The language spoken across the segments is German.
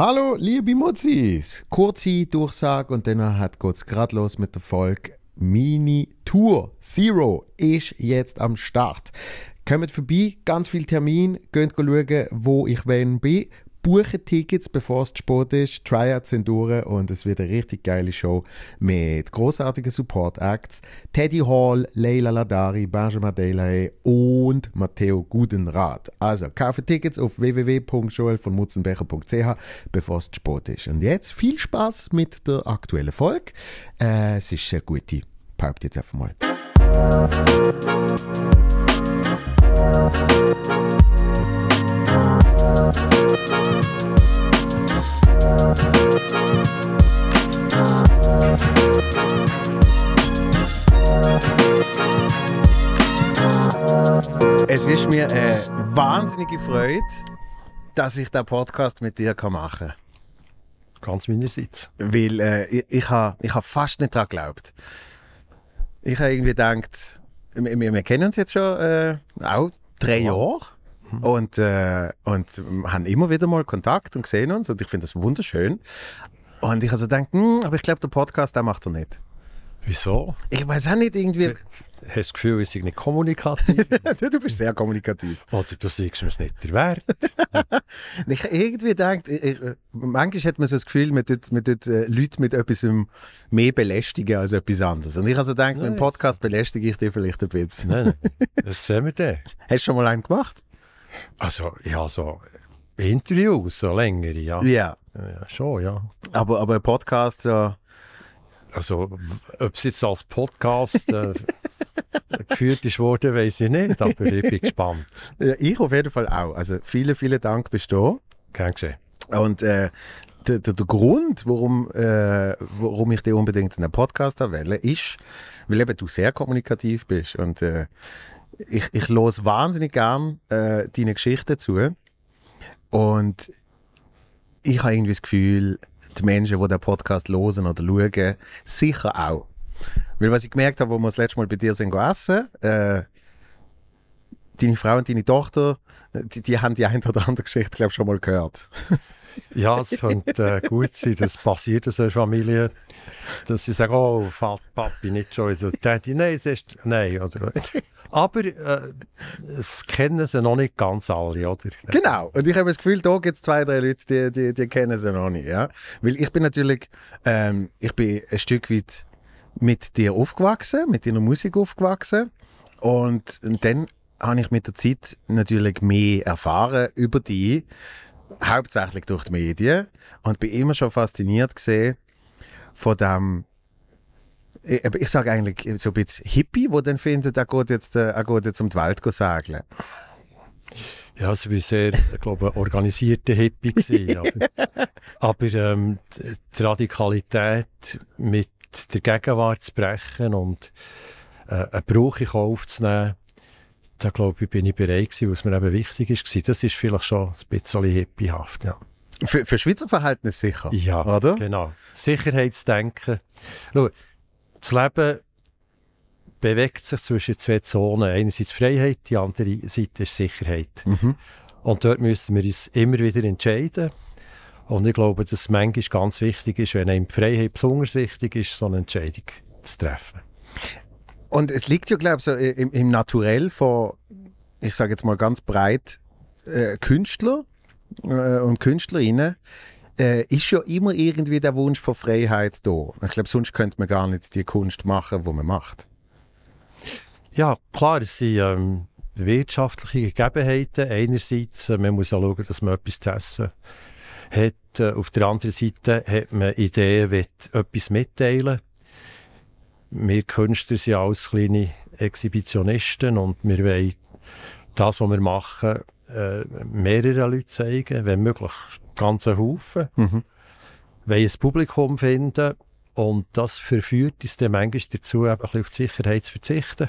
Hallo, liebe Mutzis! Kurze Durchsage und dann geht es gerade los mit der Folge Mini Tour Zero ist jetzt am Start. Kommt vorbei, ganz viel Termin, geht schauen, wo ich wenn bin buchen Tickets, bevor es zu spät ist. Tryouts sind durch und es wird eine richtig geile Show mit großartigen Support-Acts. Teddy Hall, Leila Ladari, Benjamin Delahaye und Matteo Gudenrath. Also, kaufe Tickets auf www.joelvonmutzenbecher.ch, bevor es zu spät ist. Und jetzt viel Spaß mit der aktuellen Folge. Äh, es ist eine gute. Behaupte jetzt einfach mal. Es ist mir eine wahnsinnige Freude, dass ich den Podcast mit dir machen kann. Ganz meinerseits. Weil äh, ich, ich habe ich ha fast nicht daran geglaubt. Ich habe irgendwie gedacht, wir, wir kennen uns jetzt schon äh, auch drei Jahre. Mhm. Und, äh, und haben immer wieder mal Kontakt und sehen uns und ich finde das wunderschön. Und ich also gedacht, hm, aber ich glaube, der Podcast, der macht er nicht. Wieso? Ich weiß auch nicht irgendwie. Hast du das Gefühl, ich sei nicht kommunikativ? du bist sehr kommunikativ. Oder du siehst mir es nicht der Wert. ich irgendwie denkt, manchmal hat man so das Gefühl, man tut, man tut äh, Leute mit etwas mehr belästigen als etwas anderes. Und ich also denke, mit dem Podcast belästige ich dich vielleicht ein bisschen. nein, nein. Das sehen wir dann. Hast du schon mal einen gemacht? Also, ja, so Interviews, so längere, ja. Ja. ja schon, ja. Aber, aber ein Podcast, so. Also, ob es jetzt als Podcast äh, geführt ist worden, weiß ich nicht, aber ich bin gespannt. Ja, ich auf jeden Fall auch. Also, vielen, vielen Dank bist du. Gern geschehen. Und äh, der, der, der, Grund, warum, äh, warum ich dich unbedingt in einen Podcast wähle, ist, weil eben du sehr kommunikativ bist und äh, ich, ich los wahnsinnig gern äh, deine Geschichten zu. Und ich habe irgendwie das Gefühl, die Menschen, die den Podcast hören oder schauen, sicher auch. Weil was ich gemerkt habe, wo wir das letzte Mal bei dir sind essen, äh, deine Frau und deine Tochter, die, die haben die eine oder andere Geschichte, glaube ich, schon mal gehört. ja, es könnte äh, gut sein, das passiert in so einer Familie, dass sie sagen, oh, Papi, nicht schon. Daddy, nein, es ist, nein, oder aber äh, es kennen sie noch nicht ganz alle, oder? Genau. Und ich habe das Gefühl, da gibt es zwei, drei Leute, die, die, die kennen sie noch nicht. Ja? Weil ich bin natürlich, ähm, ich bin ein Stück weit mit dir aufgewachsen, mit deiner Musik aufgewachsen. Und, und dann habe ich mit der Zeit natürlich mehr erfahren über die, hauptsächlich durch die Medien. Und bin immer schon fasziniert gesehen von dem ich, ich sage eigentlich so ein bisschen Hippie, wo dann findet, er geht jetzt, äh, er geht jetzt um die Welt segeln. Ja, also wie sehr, ich glaube, organisierte Hippie gewesen. aber, aber ähm, die Radikalität mit der Gegenwart zu brechen und äh, einen Bruch in Kauf zu nehmen, da glaube ich, bin ich bereit gewesen, was mir eben wichtig ist. Das ist vielleicht schon ein bisschen hippiehaft, ja. Für, für Schweizer Verhältnisse sicher, ja, oder? genau. Sicherheitsdenken. Schau, das Leben bewegt sich zwischen zwei Zonen. Einerseits Freiheit, die andere Seite ist Sicherheit. Mhm. Und dort müssen wir uns immer wieder entscheiden. Und ich glaube, dass es manchmal ganz wichtig ist, wenn einem die Freiheit besonders wichtig ist, so eine Entscheidung zu treffen. Und es liegt ja, glaube ich, so im, im Naturell von, ich sage jetzt mal ganz breit, äh, Künstler äh, und Künstlerinnen, äh, ist ja immer irgendwie der Wunsch von Freiheit da. Ich glaube, sonst könnte man gar nicht die Kunst machen, die man macht. Ja, klar, es sind ähm, wirtschaftliche Gegebenheiten. Einerseits, äh, man muss ja schauen, dass man etwas zu essen hat. Äh, auf der anderen Seite hat man Ideen, will etwas mitteilen. Wir Künstler sind alles kleine Exhibitionisten und wir wollen das, was wir machen, äh, mehrere Leute zeigen, wenn möglich ganzen Haufen, mhm. wollen ein Publikum finden und das verführt uns dann manchmal dazu, ein bisschen auf die Sicherheit zu verzichten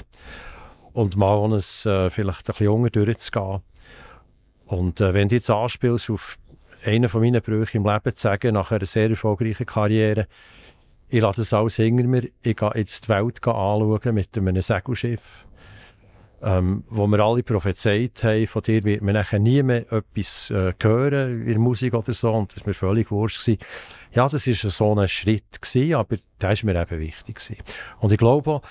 und mal ohne es äh, vielleicht ein bisschen unter durchzugehen. Und äh, wenn du jetzt anspielst auf einen von meinen Brüchen im Leben zu sagen, nach einer sehr erfolgreichen Karriere, ich lasse es alles hinter mir, ich gehe jetzt die Welt anschauen mit einem Segelschiff. Ähm, wo wir alle prophezeit haben, von dir wird man nachher nie mehr etwas äh, hören in der Musik oder so, und das war mir völlig wurscht. Gewesen. Ja, das war so ein Schritt, gewesen, aber der ist mir eben wichtig. Gewesen. Und ich glaube auch,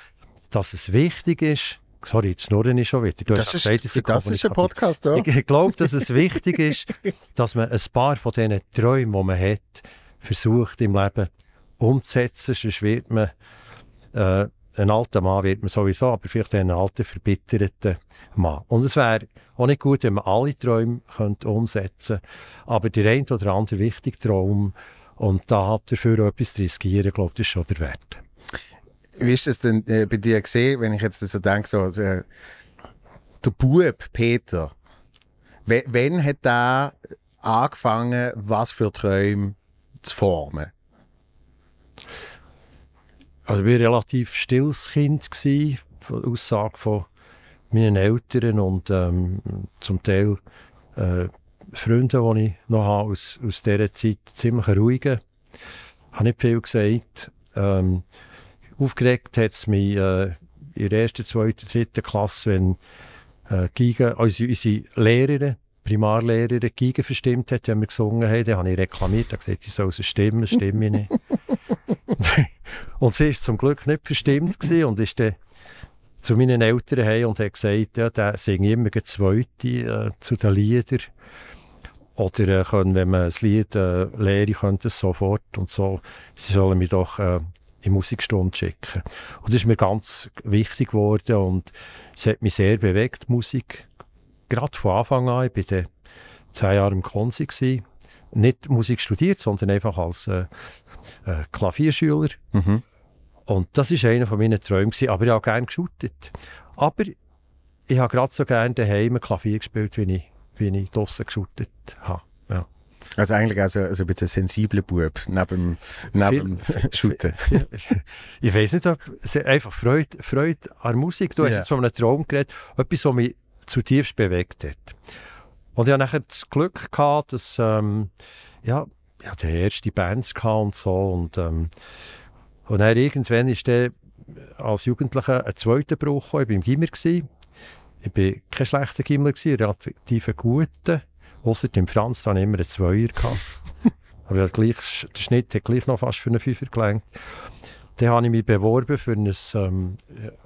dass es wichtig ist, Sorry, jetzt schnurren ich schon wieder. Du das, ist, gesagt, das ist ein Podcast, ja. Ich, ich glaube, dass es wichtig ist, dass man ein paar von diesen Träumen, die man hat, versucht im Leben umzusetzen. Sonst wird man, äh, ein alter Mann wird man sowieso, aber vielleicht ein alter, verbitterter Mann. Und es wäre auch nicht gut, wenn man alle Träume könnte umsetzen könnte, aber der ein oder andere wichtige Traum, und da hat dafür etwas zu riskieren, glaube ich, ist schon der Wert. Wie ist das denn äh, bei dir gesehen, wenn ich jetzt so denke, so, äh, der Bub Peter, wann hat er angefangen, was für Träume zu formen? Also ich war ein relativ stilles Kind, gewesen, von Aussage von meinen Eltern und ähm, zum Teil äh, Freunde, die ich noch habe aus, aus dieser Zeit, ziemlich ruhige. Ich habe nicht viel gesagt. Ähm, Aufgeregt hat es mich äh, in der ersten, zweiten, dritten Klasse, wenn äh, Giga, also unsere Lehrerin, Primarlehrerin Giga verstimmt hat, wenn wir gesungen haben, dann habe ich reklamiert, habe gesagt, ich soll sie stimmen, stimme ich nicht. und sie war zum Glück nicht verstimmt gewesen und ist dann zu meinen Eltern heim und hat gesagt, ja, der singe immer die zweite äh, zu den Liedern. Oder äh, können, wenn man ein Lied äh, lehre, könnte es sofort und so. Sie sollen mich doch äh, in Musikstunde schicken. Und das ist mir ganz wichtig geworden und es hat mich sehr bewegt, Musik. Gerade von Anfang an, ich war zehn Jahre im Konsi, nicht Musik studiert, sondern einfach als äh, äh, Klavierschüler. Mhm. Und das war einer von meinen Träumen, gewesen. aber ich habe gerne geschuttet. Aber ich habe gerade so gerne daheim Klavier gespielt, wie ich, wie ich draussen geschuttet habe. Ja. Also eigentlich also, also ein bisschen sensibler Bub, neben, neben Shooten. ich weiß nicht, ob einfach Freude, Freude an Musik, du yeah. hast jetzt von einem Traum geredet, etwas, was mich zutiefst bewegt hat. Und ich hatte nachher das Glück gehabt, dass, ähm, ja, ich hatte erste Bands und so und, ähm, und dann irgendwann ist der als Jugendlicher ein zweiter Bruch gekommen. Ich war im Gimmer. Ich war kein schlechter Gimmer, relativ ein guter. Ausser dem Franz dann immer einen Zweier gehabt. Aber gleich, der Schnitt hat gleich noch fast für einen Fünfer gelangt. Dann habe ich mich beworben für ein ähm,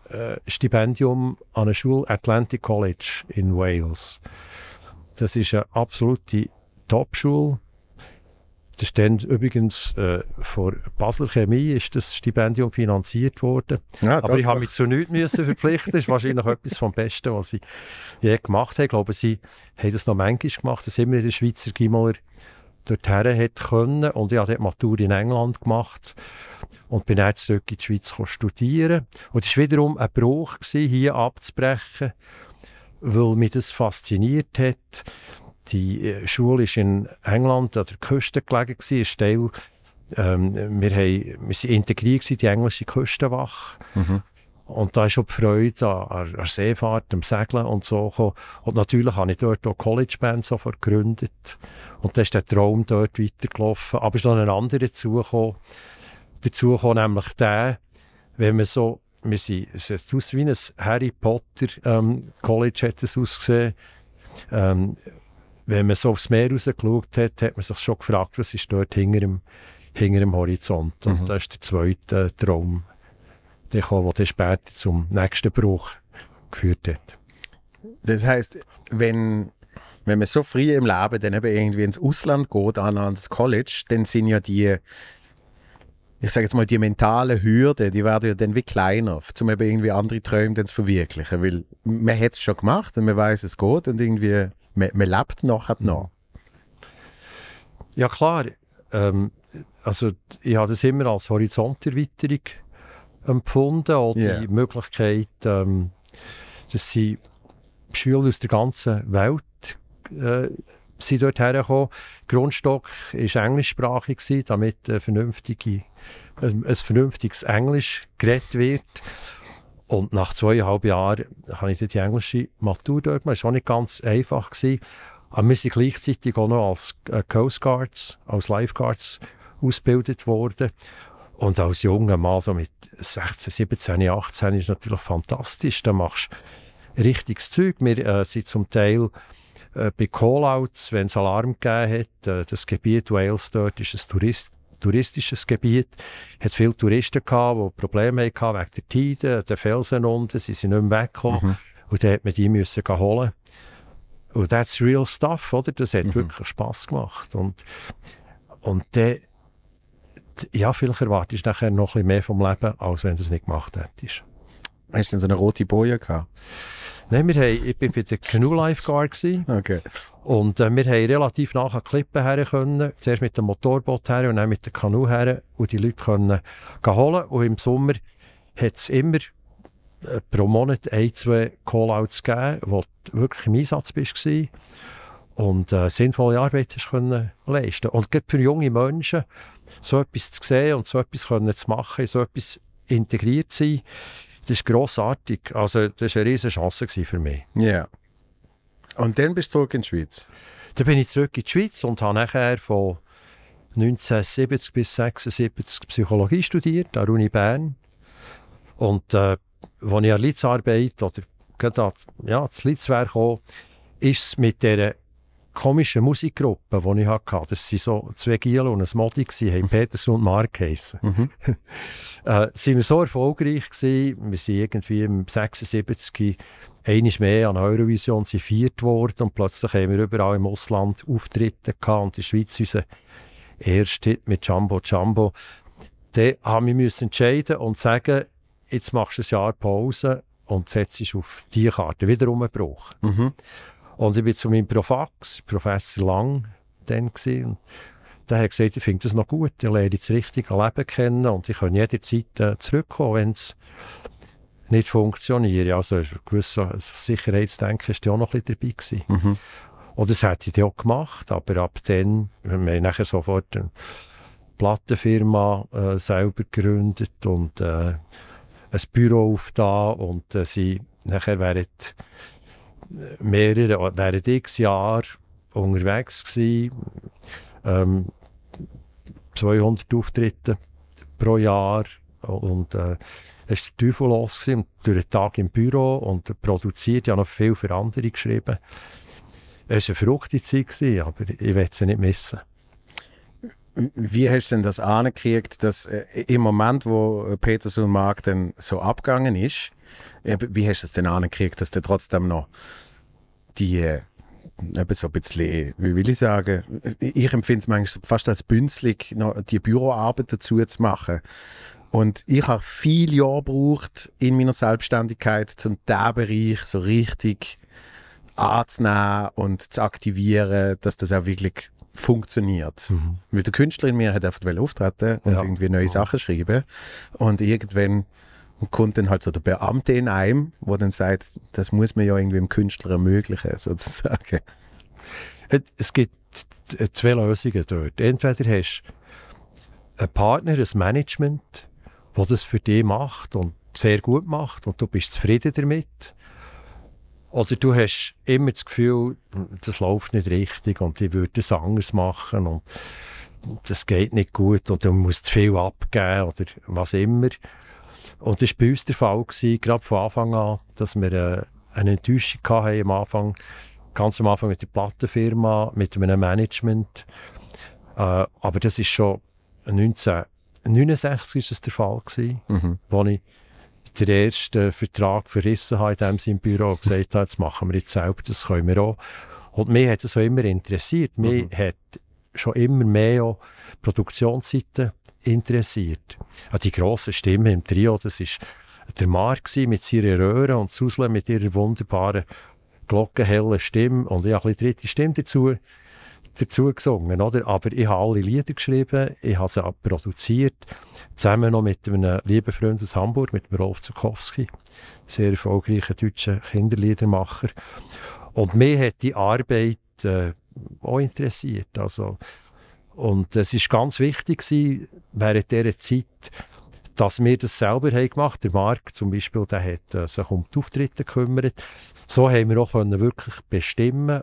äh, Stipendium an der Schule Atlantic College in Wales. Das ist eine absolute Top-Schule. Das ist dann übrigens äh, von Basler Chemie ist das Stipendium finanziert worden. Ja, Aber ich habe mich zu nichts müssen verpflichten. Das ist wahrscheinlich etwas vom Besten, was ich je gemacht habe. Ich glaube, sie haben das noch manchmal gemacht, dass immer der Schweizer Gimmeler dorthin hat können. Und ich habe dort Matur in England gemacht und bin dann zurück in die Schweiz studieren. Und es war wiederum ein Bruch, gewesen, hier abzubrechen, weil mich das fasziniert hat die äh, Schule ist in England an der Küste gelegen, ein Teil, ähm, wir, haben, wir sind integriert in die englische Küstenwache. Mhm. Und da war schon die Freude an, an Seefahrt, am Segeln und so. Gekommen. Und natürlich habe ich dort auch College Band sofort gegründet. Und dann ist der Traum dort weitergelaufen. Aber es ist noch ein anderer dazugekommen. Dazu kam nämlich der, wenn man so, wir sind, es sieht aus wie ein Harry Potter ähm, College hat es ausgesehen. Ähm, wenn man so aufs Meer rausgeschaut hat, hat man sich schon gefragt, was ist dort hinter dem, hinter dem Horizont. Und mhm. das ist der zweite Traum, der kam, der später zum nächsten Bruch geführt hat. Das heißt, wenn, wenn man so früh im Leben dann eben irgendwie ins Ausland geht, an ans College, dann sind ja die, ich sage jetzt mal, die mentale Hürde, die werden ja dann wie kleiner, um eben irgendwie andere Träume dann zu verwirklichen. Weil man hat es schon gemacht und man weiß, es geht und irgendwie man, man lebt nachher noch. Ja klar, ähm, also ich habe das immer als Horizonterweiterung empfunden, auch yeah. die Möglichkeit, ähm, dass sie Schüler aus der ganzen Welt äh, sind dort hergekommen. Grundstock war englischsprachig, damit ein, vernünftige, ein, ein vernünftiges Englisch geredet wird. Und nach zweieinhalb Jahren habe ich die englische Matur dort gemacht. Das war auch nicht ganz einfach. Gewesen. Aber wir sind gleichzeitig auch noch als äh, Coast Guards, als Lifeguards ausgebildet worden. Und als junger Mann, so mit 16, 17, 18, ist natürlich fantastisch. Da machst richtiges Zeug. Wir äh, sind zum Teil äh, bei Callouts, wenn es Alarm gegeben hat, äh, das Gebiet Wales dort ist ein Tourist, touristisches Gebiet, hat es viele Touristen gehabt, die Probleme hatten wegen der Tide, der Felsen unten, sie sind nicht mehr weggekommen. Mhm. Und dann hat man die müssen holen. Und that's real stuff, oder? Das hat mhm. wirklich Spass gemacht. Und, und dann, ja, vielleicht erwartest du nachher noch ein bisschen mehr vom Leben, als wenn du es nicht gemacht hättest. Hast du denn so eine rote Boje gehabt? Nein, wir haben, ich war bei der Canoe Lifeguard. Okay. Und äh, wir haben relativ nach an Klippen her können. Zuerst mit dem Motorboot her und dann mit der Kanu her. Und die Leute können holen. Und im Sommer hat es immer äh, pro Monat ein, zwei Callouts gegeben, wo du wirklich im Einsatz bist. Und äh, sinnvolle Arbeit hast können leisten. Und gerade für junge Menschen so etwas zu sehen und so etwas können zu machen, so etwas integriert zu sein, das ist grossartig. Also, das war eine riesige Chance für mich. Ja. Yeah. Und dann bist du zurück in die Schweiz? Dann bin ich zurück in die Schweiz und habe nachher von 1970 bis 1976 Psychologie studiert an der Uni Bern. Und äh, als ich an Litzarbeit oder gerade an, ja, das Litzwerk kam, ist es mit dieser komischen Musikgruppe, die ich hatte. Das waren so zwei Giel und ein Modi, haben Peterson und Mark geheissen. Mhm. äh, sind wir so erfolgreich gewesen, wir sind irgendwie im 76 einmal mehr an Eurovision sind viert worden und plötzlich haben wir überall im Ausland Auftritte gehabt und in der Schweiz unser erster Hit mit Jumbo Jumbo. Dann haben wir müssen entscheiden und sagen, jetzt machst du ein Jahr Pause und setzt auf die Karte wiederum einen Bruch. Mhm. Und ich bin zu meinem Profax, Professor Lang, dann gewesen, der hat gesagt, ich finde das noch gut, ich lerne das richtige Leben kennen und ich kann jederzeit äh, zurückkommen, wenn es nicht funktioniert. Also ein gewisser Sicherheitsdenken war auch noch ein bisschen dabei. Gewesen. Mhm. Und das hätte ich auch gemacht, aber ab dann, wir haben nachher sofort eine Plattenfirma äh, selber gegründet und äh, ein Büro aufgetan und äh, sie nachher während mehrere, während x Jahre unterwegs gewesen, ähm, 200 Auftritte pro Jahr und äh, es war der Teufel los gewesen, durch den Tag im Büro und produziert, ja noch viel für andere geschrieben. Es war eine verrückte Zeit, gewesen, aber ich will sie nicht missen. Wie hast du denn das angekriegt, dass äh, im Moment, wo Peterson Mark dann so abgegangen ist, wie hast du es denn angekriegt, dass der trotzdem noch die äh, eben so ein bisschen, wie will ich sagen, ich empfinde es manchmal fast als bünzlig, noch die Büroarbeit dazu zu machen. Und ich habe viele Jahre gebraucht in meiner Selbstständigkeit, um diesen Bereich so richtig anzunehmen und zu aktivieren, dass das auch wirklich funktioniert. Mhm. Weil der Künstler in mir hat einfach auftreten und ja. irgendwie neue. Sachen schreiben. Und irgendwann kommt dann halt so der Beamte in einem, der dann sagt, das muss man ja irgendwie dem Künstler ermöglichen, sozusagen. Es gibt zwei Lösungen dort. Entweder hast du einen Partner, ein Management, was es für dich macht und sehr gut macht und du bist zufrieden damit. Oder du hast immer das Gefühl, das läuft nicht richtig und ich würde es anders machen und das geht nicht gut und du musst zu viel abgeben oder was immer. Und das war bei uns der Fall, gewesen, gerade von Anfang an, dass wir äh, eine Enttäuschung hatten am Anfang, ganz am Anfang mit der Plattenfirma, mit einem Management. Äh, aber das ist schon 19 1969 war das der Fall, gewesen, mhm. wo ich den ersten Vertrag verrissen habe in dem im Büro und gesagt habe, jetzt machen wir jetzt selber, das können wir auch. Und mich hat das auch immer interessiert. Mhm. Mich hat schon immer mehr auch Produktionsseite interessiert. Auch die grosse Stimme im Trio, das war der Mark mit seiner Röhre und Susle mit ihrer wunderbaren glockenhellen Stimme und ich habe eine dritte Stimme dazu dazu gesungen, oder? Aber ich habe alle Lieder geschrieben, ich habe sie auch produziert, zusammen noch mit einem lieben Freund aus Hamburg, mit Rolf Zukowski, sehr erfolgreicher deutscher Kinderliedermacher. Und mir hat die Arbeit äh, auch interessiert, also und es ist ganz wichtig gewesen, während dieser Zeit, dass wir das selber haben gemacht haben. Der Marc zum Beispiel, der hat äh, sich um die Auftritte gekümmert. So haben wir auch können wirklich bestimmen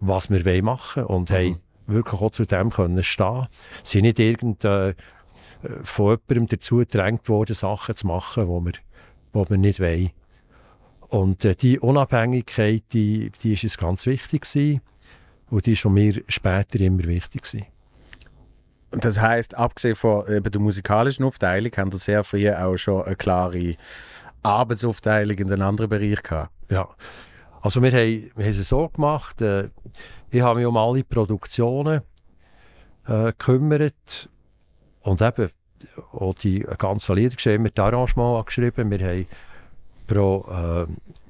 was wir machen wollen und mhm. haben wirklich auch zu dem können stehen. Sie sind nicht irgend, äh, von jemandem dazu gedrängt worden, Sachen zu machen, die wir, die wir nicht wollen. Und äh, die Unabhängigkeit, die, die ist uns ganz wichtig gewesen. Und die ist schon mir später immer wichtig gewesen. Und das heißt, abgesehen von eben der musikalischen Aufteilung, haben wir sehr früh auch schon eine klare Arbeitsaufteilung in den anderen Bereich gehabt. Ja, also wir haben, wir haben es so gemacht, äh, ich habe mich um alle Produktionen äh, gekümmert und eben auch die ganzen Lieder geschrieben, wir haben Arrangement geschrieben, wir haben pro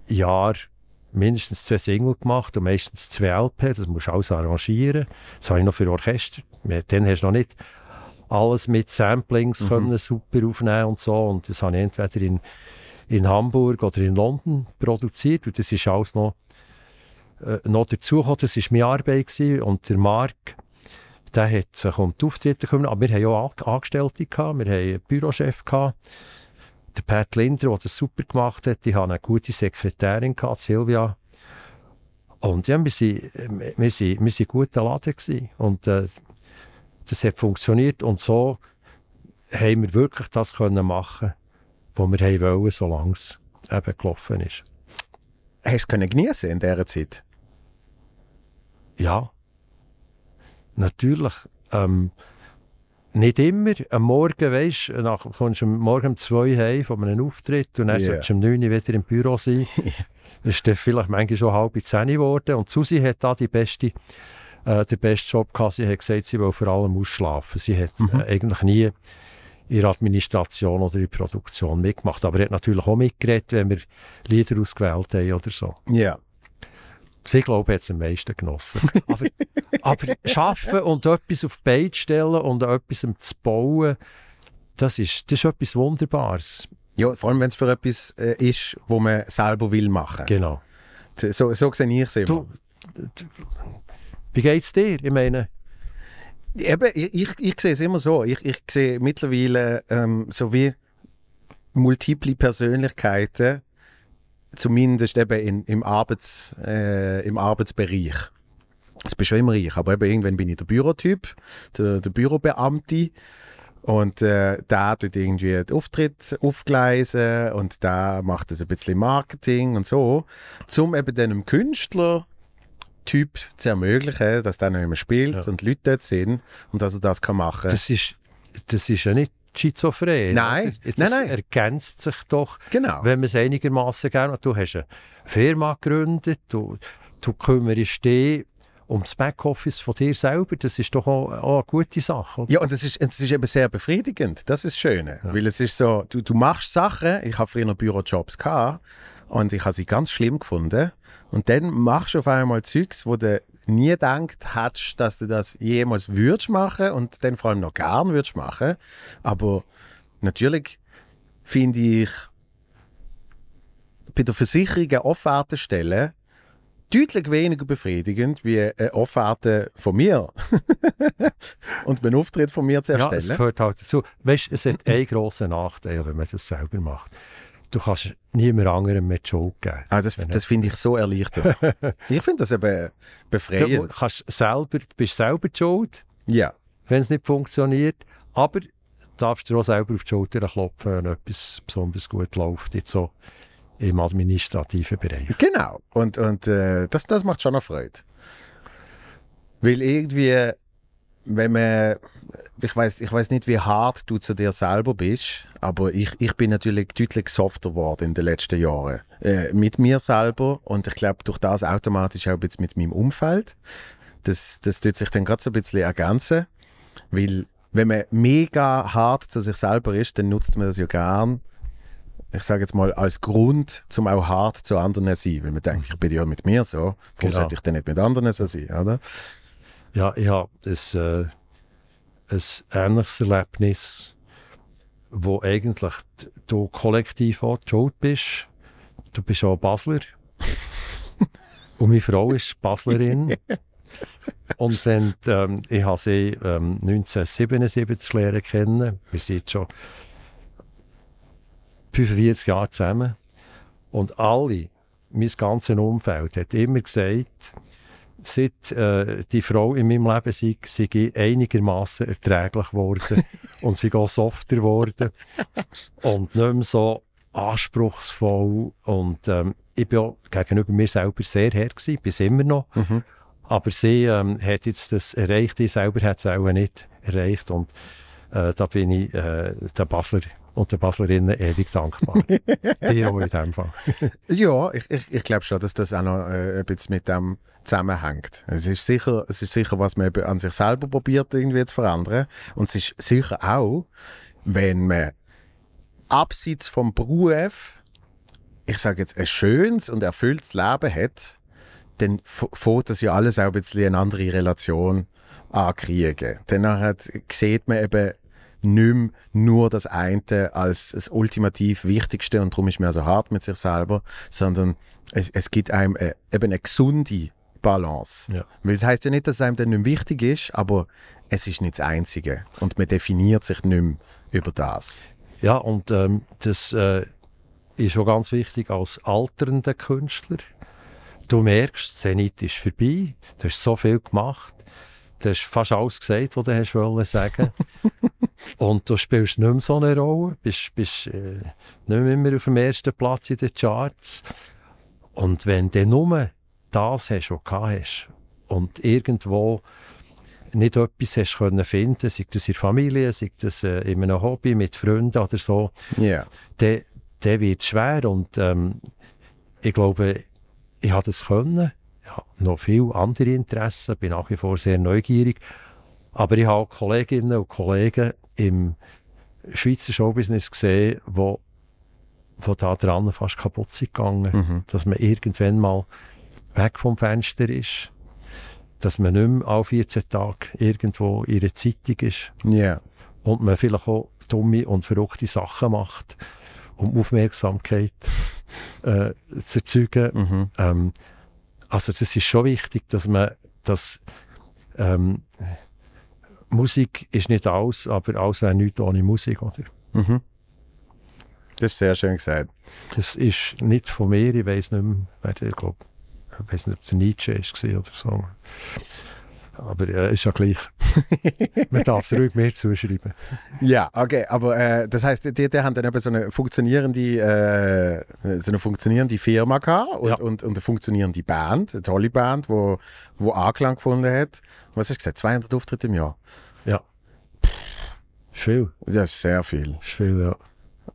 äh, Jahr mindestens zwei Singles gemacht und meistens zwei LP, das musst du alles arrangieren. Das habe ich noch für Orchester. Dann hast du noch nicht alles mit Samplings mhm. können super aufnehmen und so und das habe ich entweder in, in Hamburg oder in London produziert und das ist alles noch, äh, noch dazu gekommen. das war meine Arbeit gewesen. und der Marc der hat sich um die Auftritte gekümmert, aber wir hatten auch Angestellte, gehabt. wir hatten einen Bürochef, gehabt der Pat Linder, der das super gemacht hat. Ich hatte eine gute Sekretärin, gehabt, Silvia. Und ja, wir waren wir wir sind guter Laden. Gewesen. Und äh, das hat funktioniert. Und so haben wir wirklich das können machen was wir haben wollen, solange es eben gelaufen ist. Hast du es geniessen in dieser Zeit? Ja. Natürlich. Ähm, nicht immer. Am Morgen, weißt du, kommst du Morgen um zwei heim von einem Auftritt und dann yeah. solltest du um neun wieder im Büro sein. das ist dann vielleicht manchmal schon halb zehn geworden. Und Susi hat da die beste, äh, den besten Job gehabt. Sie hat gesagt, sie will vor allem ausschlafen. Sie hat mhm. äh, eigentlich nie in der Administration oder in der Produktion mitgemacht. Aber er hat natürlich auch mitgeredet, wenn wir Lieder ausgewählt haben oder so. Ja. Yeah. Sie, glaube ich, hat es am meisten genossen. aber, aber arbeiten und etwas auf die Beine stellen und etwas zu bauen, das ist, das ist etwas Wunderbares. Ja, vor allem, wenn es für etwas äh, ist, wo man selber will machen. Genau. So, so sehe ich es immer. Du, du, wie geht es dir? Ich meine... Eben, ich, ich, sehe es immer so. Ich, ich sehe mittlerweile ähm, so wie multiple Persönlichkeiten zumindest eben in, im, Arbeits, äh, im Arbeitsbereich. Das bin schon immer ich, aber eben irgendwann bin ich der Bürotyp, der, der Bürobeamte und äh, der tut irgendwie den Auftritt aufgleisen und der macht das ein bisschen Marketing und so, um eben dem Künstler Typ zu ermöglichen, dass der noch immer spielt ja. und Leute dort sind und dass er das kann machen. Das ist, das ist ja nicht schizophren. Nein, Jetzt nein, nein. ergänzt sich doch, genau. wenn man es einigermaßen gerne hat. Du hast eine Firma gegründet, du, du kümmerst dich um das Backoffice von dir selber, das ist doch auch, auch eine gute Sache. Oder? Ja, und das ist, das ist eben sehr befriedigend. Das ist das Schöne. Ja. Weil es ist so, du, du machst Sachen, ich habe früher noch Bürojobs gehabt und ich habe sie ganz schlimm gefunden. Und dann machst du auf einmal Zeugs, wo du nie gedacht hättest, dass du das jemals würdest machen und dann vor allem noch gern würdest machen. Aber natürlich finde ich bei der Versicherung eine Offerte stellen deutlich weniger befriedigend wie eine Offerte von mir und einen Auftritt von mir zu erstellen. Ja, es gehört halt dazu. Weißt, es hat einen grossen Nachteil, wenn man das selber macht du kannst niemand anderem mehr die Schuld geben. Ah, das das finde ich so erleichternd. ich finde das eben befreiend. Du kannst selber, bist selber die Schuld, ja. wenn es nicht funktioniert, aber darfst du auch selber auf die Schulter klopfen, wenn etwas besonders gut läuft, jetzt so im administrativen Bereich. Genau, und, und äh, das, das macht schon noch Freude. Weil irgendwie, wenn man ich weiß ich weiß nicht, wie hart du zu dir selber bist, aber ich, ich bin natürlich deutlich softer geworden in den letzten Jahren. Äh, mit mir selber und ich glaube, durch das automatisch auch jetzt mit meinem Umfeld. Das, das tut sich dann gerade so ein bisschen ergänzen, weil wenn man mega hart zu sich selber ist, dann nutzt man das ja gern, ich sage jetzt mal, als Grund, zum auch hart zu anderen zu sein. Weil man denkt, ich bin ja mit mir so, warum genau. sollte ich denn nicht mit anderen so sein, oder? Ja, ich habe das... Äh ein ähnliches Erlebnis, wo eigentlich du kollektiv auch die Schuld bist. Du bist auch Basler. Und meine Frau ist Baslerin. Und wenn, ähm, ich habe sie ähm, 1977 lernen kennen. Wir sind schon 45 Jahre zusammen. Und alle, mein ganzes Umfeld, hat immer gesagt, seit äh, die Frau in meinem Leben sei, sei ich einigermaßen erträglich geworden und sie auch softer geworden und nicht mehr so anspruchsvoll und ähm, ich bin auch gegenüber mir selber sehr her gewesen, bis immer noch. Mhm. Aber sie ähm, hat jetzt das erreicht, ich selber hat es auch nicht erreicht. Und äh, da bin ich äh, der Basler und der Baslerinnen ewig dankbar. Dir auch in dem Fall. Ja, ich, ich, ich glaube schon, dass das auch noch äh, ein bisschen mit dem zusammenhängt. Es ist sicher, es ist sicher, was man an sich selber probiert irgendwie zu verändern. Und es ist sicher auch, wenn man abseits vom Beruf, ich sage jetzt, ein schönes und erfülltes Leben hat, dann f- fängt das ja alles auch ein bisschen eine andere Relation ankriegen. Dann hat, sieht man eben nicht mehr nur das eine als das ultimativ Wichtigste und darum ist man so hart mit sich selber, sondern es, es gibt einem äh, eben eine gesunde Balance. Ja. Weil es heißt ja nicht, dass einem dann nicht wichtig ist, aber es ist nicht das Einzige und man definiert sich nicht mehr über das. Ja, und ähm, das äh, ist auch ganz wichtig als alternder Künstler. Du merkst, die Zenit ist vorbei, du hast so viel gemacht, du hast fast alles gesagt, was du hast wollen sagen. und du spielst nicht mehr so eine Rolle, bist, bist äh, nicht mehr immer auf dem ersten Platz in den Charts. Und wenn du nur das hast, was du hast, und irgendwo nicht etwas hast können finden, sei das in der Familie, sei das äh, in einem Hobby mit Freunden oder so, Ja. dann, dann wird es schwer. Und ähm, ich glaube, ich habe das können. Ich habe noch viele andere Interessen, bin nach wie vor sehr neugierig. Aber ich habe auch Kolleginnen und Kollegen im Schweizer Showbusiness gesehen, wo, wo da dran fast kaputt sind gegangen. Mhm. Dass man irgendwann mal weg vom Fenster ist. Dass man nicht mehr alle 14 Tage irgendwo in einer Zeitung ist Ja. und man vielleicht auch dumme und verrückte Sachen macht, um Aufmerksamkeit äh, zu erzeugen. Mhm. Ähm, also das ist schon wichtig, dass man das ähm, Musik ist nicht alles, aber alles wäre nichts ohne Musik, oder? Mhm. Das ist sehr schön gesagt. Das ist nicht von mir, ich weiß nicht mehr, wer der, ich glaube, ich weiß nicht, ob es Nietzsche war oder so. Aber äh, ist ja gleich. man darf es ruhig mehr zuschreiben. Ja, okay, aber äh, das heißt, die, die haben dann eben so eine funktionierende, äh, so eine funktionierende Firma gehabt und, Ja. und, und eine funktionierende Band, eine tolle Band, wo, wo Anklang gefunden hat. Was hast du gesagt? 200 Auftritte im Jahr? Ja. Ist viel, Das ist sehr viel. ist viel, ja.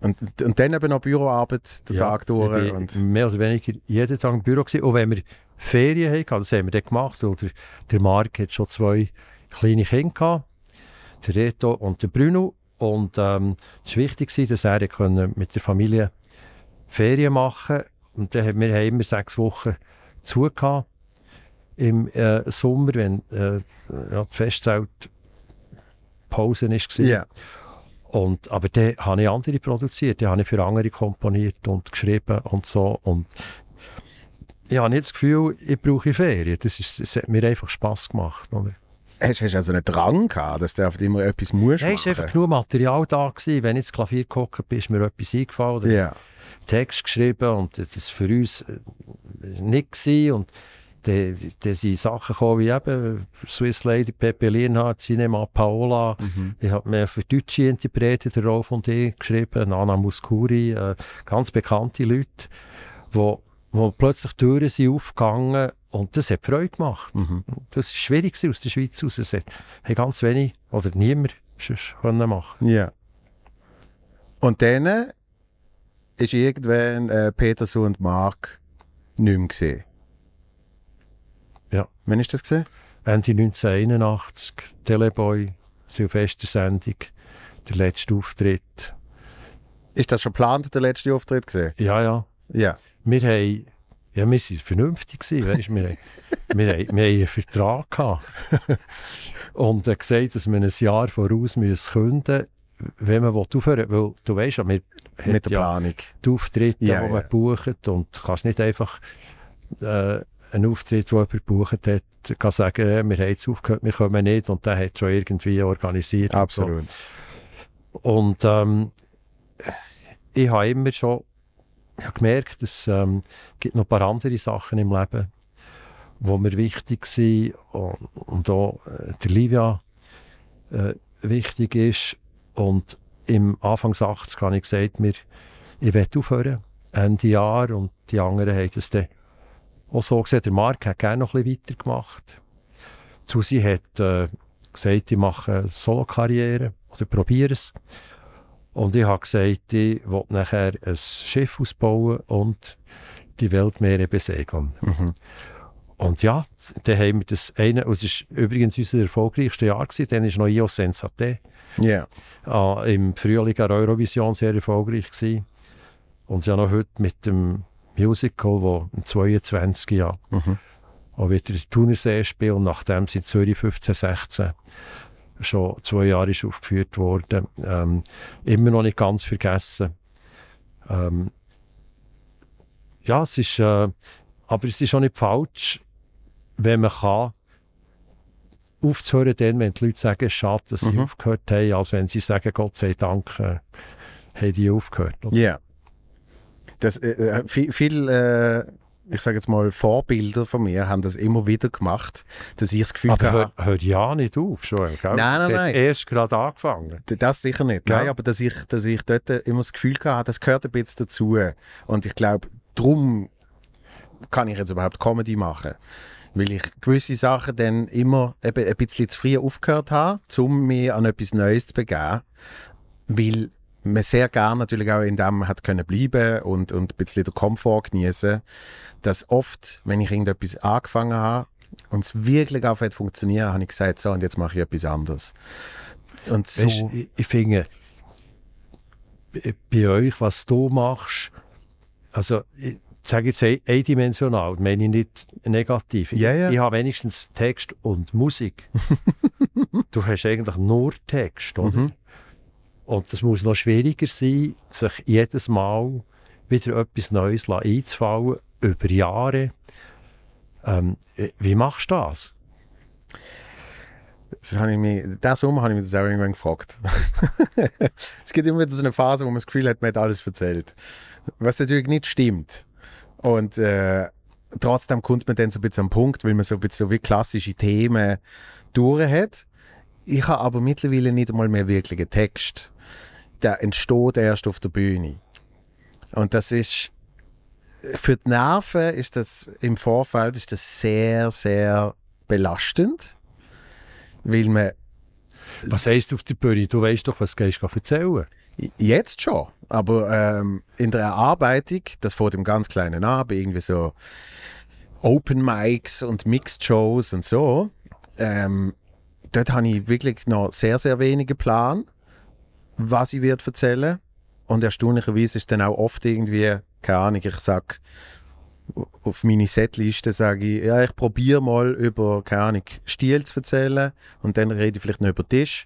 Und, und dann eben noch Büroarbeit den Ja, Tag durch. Und, mehr oder weniger jeden Tag im Büro gewesen. Und wenn wir Ferien hatten, das haben wir dann gemacht, weil der, der Marc hat schon zwei kleine Kinder gehabt, der Reto und der Bruno. Und ähm, es war wichtig, dass er können mit der Familie Ferien machen Und dann haben wir haben immer sechs Wochen zu gehabt im äh, Sommer, wenn äh, ja, die Festzelt Pause war. ja. Und, aber dann habe ich andere produziert, dann habe ich für andere komponiert und geschrieben und so. Und ich habe nicht das Gefühl, ich brauche Ferien. Das, ist, das hat mir einfach Spass gemacht. Oder? Hast du also einen Drang gehabt, dass du immer etwas musst Nein, es war machen? einfach genug Material da. Gewesen. Wenn ich ins Klavier gehockt bin, ist mir etwas eingefallen. Oder Ja. Text geschrieben und das war für uns äh, nicht gewesen. Und dann, dann sind Sachen gekommen wie eben Swiss Lady, Pepe Lienhardt, Cinema Paola. Mhm. Ich habe mir für deutsche Interpreten, der Rolf und ich, geschrieben, Nana Muscuri, äh, ganz bekannte Leute, wo, wo plötzlich Türen sind aufgegangen und das hat Freude gemacht. Mhm. Das war schwierig aus der Schweiz raus. Es hat, hat ganz wenig oder niemand sonst können machen. Ja. Und dann ist irgendwann äh, Peterson und Mark nicht mehr gesehen. Ja. Wann ist das gesehen? Ende 1981, Teleboy, Silvestersendung, der letzte Auftritt. Ist das schon geplant, der letzte Auftritt gesehen? Ja, ja. Ja. Wir haben, ja, wir waren vernünftig gewesen, weißt, wir, wir, haben, wir haben einen Vertrag gehabt. und er gesagt, dass wir ein Jahr voraus müssen künden wenn man aufhören will. Weil du weißt ja, wir Mit der ja Planung. die Auftritte, Ja, die man ja. bucht und du kannst nicht einfach äh, einen Auftritt, den jemand gebucht hat, kann sagen, äh, wir haben jetzt aufgehört, wir kommen nicht und der hat schon irgendwie organisiert. und so. Absolut. Und ähm, ich habe immer schon ich habe gemerkt, es ähm, gibt noch ein paar andere Sachen im Leben, die mir wichtig sind und, und auch äh, der Livia äh, wichtig ist. Und im Anfang 80 habe ich gesagt, mir, ich werde aufhören, Ende Jahr. Und Die anderen haben das dann auch so gesehen. Der Marc hat gerne noch ein bisschen weitergemacht. Susi hat äh, gesagt, ich mache eine Solo-Karriere oder probiere es. Und ich habe gesagt, ich will nachher ein Schiff ausbauen und die Weltmeere besegeln. Mhm. Und ja, dann haben wir das eine, und das war übrigens unser erfolgreichstes Jahr, gewesen, dann war noch Io Sensate Ja. äh, im Frühling an Eurovision sehr erfolgreich gewesen. Und ja noch heute mit dem Musical, wo im 22 Jahr Mhm. auch wieder die Thunersee spielt, und nachdem es in Zürich 15, 16 schon zwei Jahre ist aufgeführt worden, ähm, immer noch nicht ganz vergessen. Ähm, ja, es ist, äh, aber es ist auch nicht falsch, wenn man kann, aufzuhören, dann, wenn die Leute sagen, es ist schade, dass sie Mhm. aufgehört haben, als wenn sie sagen, Gott sei Dank, äh, haben die aufgehört. Ja. Das, äh, äh, viel, viel äh, ich sage jetzt mal, Vorbilder von mir haben das immer wieder gemacht, dass ich das Gefühl Aber hatte, hör, hör ja nicht auf, schon. Gell? Nein, nein, Es hat nein. erst gerade angefangen. Das sicher nicht. Ja. Nein, aber dass ich, dass ich dort immer das Gefühl hatte, das gehört ein bisschen dazu. Und ich glaube, darum kann ich jetzt überhaupt Comedy machen. Weil ich gewisse Sachen dann immer ein bisschen zu früh aufgehört habe, um mich an etwas Neues zu begeben. Weil man sehr gerne natürlich auch in dem hat können bleiben und, und ein bisschen den Komfort genießen. Dass oft, wenn ich irgendetwas angefangen habe und es wirklich auf hat funktioniert, habe ich gesagt, so und jetzt mache ich etwas anderes. Und so. Weißt, ich, ich finde, bei- euch, was du machst, also ich sage jetzt ein- eindimensional, meine ich nicht negativ. Ja. Ich, ich habe wenigstens Text und Musik. du hast eigentlich nur Text, oder? Mhm. Und es muss noch schwieriger sein, sich jedes Mal wieder etwas Neues einzufallen, über Jahre. Ähm, wie machst du das? Das habe ich mich, diesen Sommer habe ich mich das auch irgendwann gefragt. es gibt immer wieder so eine Phase, wo man das Gefühl hat, man hat alles erzählt. Was natürlich nicht stimmt. Und äh, trotzdem kommt man dann so ein bisschen am Punkt, weil man so ein bisschen so wie klassische Themen durch hat. Ich habe aber mittlerweile nicht einmal mehr wirklich einen Text. Der entsteht erst auf der Bühne. Und das ist für die Nerven ist das im Vorfeld ist das sehr, sehr belastend. Weil man Was heisst auf der Bühne? Du weißt doch, was gehst du erzählen. Jetzt schon, aber ähm, in der Erarbeitung, das vor dem ganz kleinen an, bei irgendwie so Open Mics und Mixed Shows und so, ähm, dort habe ich wirklich noch sehr, sehr wenige Plan, was ich werde erzählen. Und erstaunlicherweise ist dann auch oft irgendwie, keine Ahnung, ich sag auf meine Setliste sage ich, ja, ich probiere mal über, keine Ahnung, Stil zu erzählen und dann rede ich vielleicht noch über Tisch.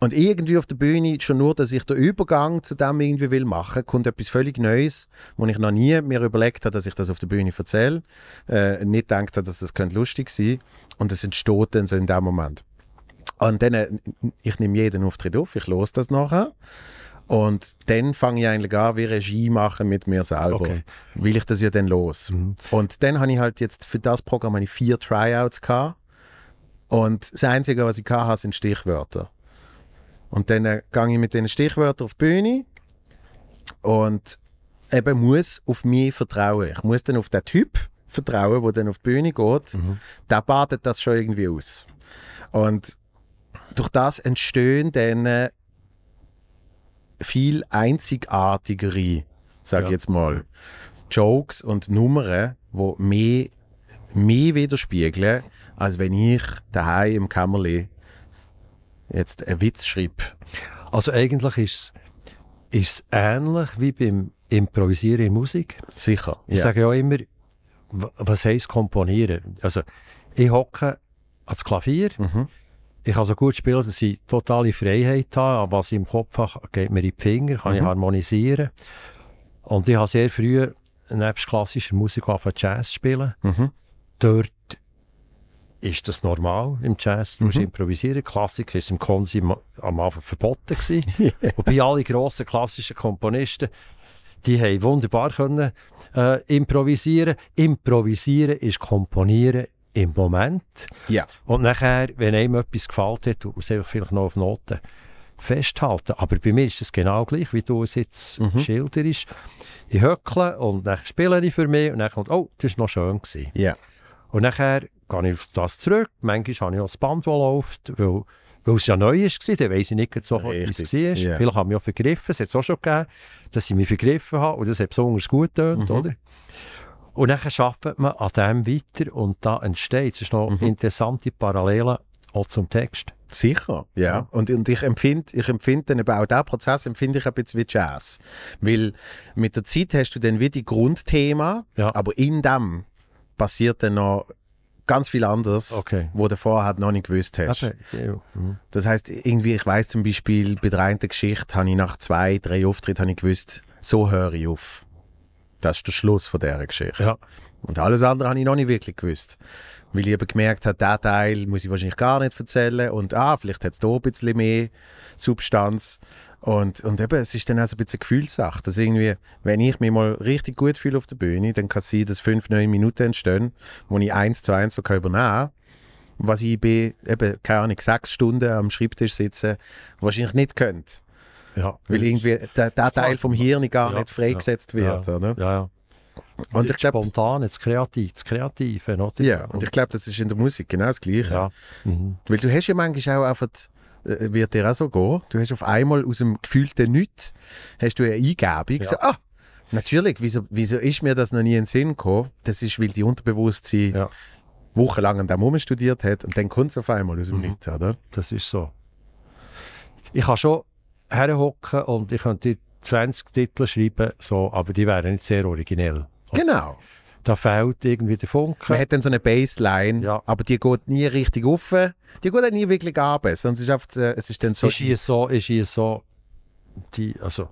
Und irgendwie auf der Bühne, schon nur, dass ich den Übergang zu dem irgendwie will machen, kommt etwas völlig Neues, wo ich noch nie mir überlegt habe, dass ich das auf der Bühne erzähle. Äh, nicht gedacht habe, dass das könnte lustig sein Und es entsteht dann so in dem Moment. Und dann, äh, ich nehme jeden Auftritt auf, ich los das nachher. Und dann fange ich eigentlich an, wie Regie machen mit mir selber. Okay. Will ich das ja dann los. Mhm. Und dann habe ich halt jetzt für das Programm habe ich vier Tryouts gehabt. Und das Einzige, was ich hatte, sind Stichwörter. Und dann äh, gehe ich mit diesen Stichwörtern auf die Bühne und eben muss auf mich vertrauen. Ich muss dann auf den Typ vertrauen, der dann auf die Bühne geht. Mhm. Der badet das schon irgendwie aus. Und durch das entstehen dann äh, viel einzigartigere, sage ich Ja. jetzt mal, Jokes und Nummern, die mehr, mehr widerspiegeln, als wenn ich daheim im Kämmerli jetzt einen Witz schreibe. Also eigentlich ist es ist ähnlich wie beim Improvisieren in Musik. Sicher. Ich ja. sage ja immer, was heisst komponieren? Also ich hocke ans Klavier, Mhm. Ich kann so gut spielen, dass ich totale Freiheit habe, was ich im Kopf habe, geht mir in die Finger, kann ich Mhm. harmonisieren. Und ich habe sehr früh nebst klassischer Musik angefangen Jazz zu spielen. Mhm. Dort ist das normal im Jazz, du musst Mhm. improvisieren. Klassik ist im Konsi am Anfang verboten gewesen. Wobei alle grossen klassischen Komponisten, die haben wunderbar können, äh, improvisieren. Improvisieren ist komponieren im Moment. Ja. Und nachher, wenn einem etwas gefällt hat, tut man es einfach vielleicht noch auf Noten festhalten. Aber bei mir ist es genau gleich, wie du es jetzt Mhm. schilderst. Ich höckle und dann spiele ich für mich und dann kommt, oh, das war noch schön. Gewesen. Ja. Und nachher gehe ich auf das zurück. Manchmal habe ich auch das Band, das läuft, weil, weil es ja neu war. Dann weiss ich nicht sofort, wie es war. ja. Vielleicht habe ich mich auch vergriffen. Es hat es auch schon gegeben, dass ich mich vergriffen habe. Und das hat besonders gut getönt, Mhm. oder? Und dann arbeitet man an dem weiter und da entsteht. Es ist noch Mhm. interessante Parallelen auch zum Text. Sicher, ja. Und, und ich empfinde, ich empfinde dann eben auch diesen Prozess empfinde ich ein bisschen wie Jazz. Weil mit der Zeit hast du dann wie die Grundthema, Ja. aber in dem passiert dann noch ganz viel anderes, Okay. wo du vorher halt noch nicht gewusst hast. Ja. Mhm. Das heißt irgendwie, ich weiß zum Beispiel, bei der einen Geschichte habe ich nach zwei, drei Auftritten habe ich gewusst, so höre ich auf. Das ist der Schluss von dieser Geschichte. Ja. Und alles andere habe ich noch nicht wirklich gewusst. Weil ich eben gemerkt habe, diesen Teil muss ich wahrscheinlich gar nicht erzählen. Und ah, vielleicht hat es da ein bisschen mehr Substanz. Und, und eben, es ist dann auch so ein bisschen eine Gefühlssache. Dass irgendwie, wenn ich mich mal richtig gut fühle auf der Bühne, dann kann es sein, dass fünf, neun Minuten entstehen, wo ich eins zu eins so kann übernehmen kann. Was ich bei, eben, keine Ahnung, sechs Stunden am Schreibtisch sitze, wahrscheinlich nicht könnte. Ja. Weil irgendwie der, der Teil vom Hirn gar Ja, nicht freigesetzt wird. ja. Oder? Ja, ja. Und ich das glaube, Spontan, das Kreativ, das Kreative, oder? ja, und ich glaube, das ist in der Musik genau das Gleiche. ja. Mhm. Weil du hast ja manchmal auch einfach, äh, wird dir auch so gehen, du hast auf einmal aus dem gefühlten Nichts, hast du eine Eingebung, so, ah, natürlich, wieso, wieso ist mir das noch nie in den Sinn gekommen? Das ist, weil die Unterbewusstsein wochenlang an dem Moment studiert hat und dann kommt es auf einmal aus dem Mhm. Nichts, oder? Das ist so. Ich kann schon herhocken und ich könnte 20 Titel schreiben, so, aber die wären nicht sehr originell. Genau. Da fehlt irgendwie der Funke. Man hat dann so eine Baseline, Ja. aber die geht nie richtig auf, die geht auch nie wirklich ab, es ist, einfach, äh, es ist dann so... ist hier so, ist hier so, die, also,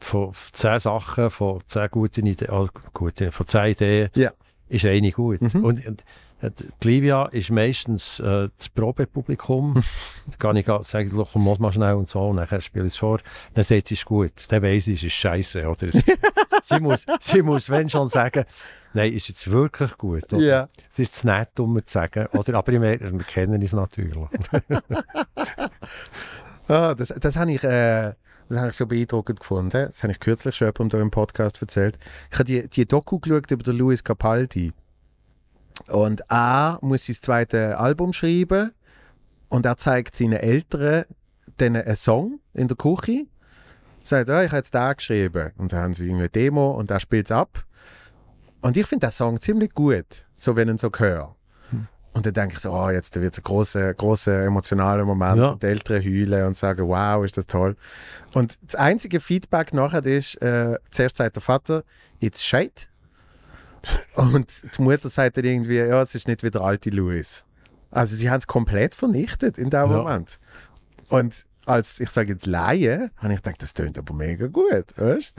von 10 Sachen, von 10 guten Ideen, also gute, von 10 Ideen, Ja. ist eine gut. Mhm. Und, und äh, die Livia ist meistens äh, das Probepublikum. Kann ich sagen, komm, mach mal schnell und so, und dann spiele ich es vor. Dann sagt sie, es ist gut. Dann weiss ich, es ist scheiße. Oder? Sie, muss, sie muss, wenn schon, sagen, nein, ist jetzt wirklich gut. Oder? Ja. Es ist zu nett, um mir zu sagen. Oder? Aber ich wir kennen es natürlich. Ah, das, das habe ich, äh, das habe ich so beeindruckend gefunden. Das habe ich kürzlich schon jemandem im Podcast erzählt. Ich habe die, die Doku geschaut über den Luis Capaldi. Und er muss sein zweites Album schreiben und er zeigt seinen Eltern dann einen Song in der Küche. Sagt, ah, ich habe jetzt den geschrieben. Und dann haben sie eine Demo und er spielt es ab. Und ich finde den Song ziemlich gut, so wenn ich ihn so höre. Und dann denke ich so, oh, jetzt wird es ein großer, großer emotionaler Moment. Ja. Und die Eltern heulen und sagen, wow, ist das toll. Und das einzige Feedback nachher ist, äh, zuerst sagt der Vater, it's shit. Und die Mutter sagt dann irgendwie, ja, es ist nicht wie der alte Louis. Also sie haben es komplett vernichtet in dem Ja. Moment. Und als, ich sage jetzt Laie, habe ich gedacht, das tönt aber mega gut, weißt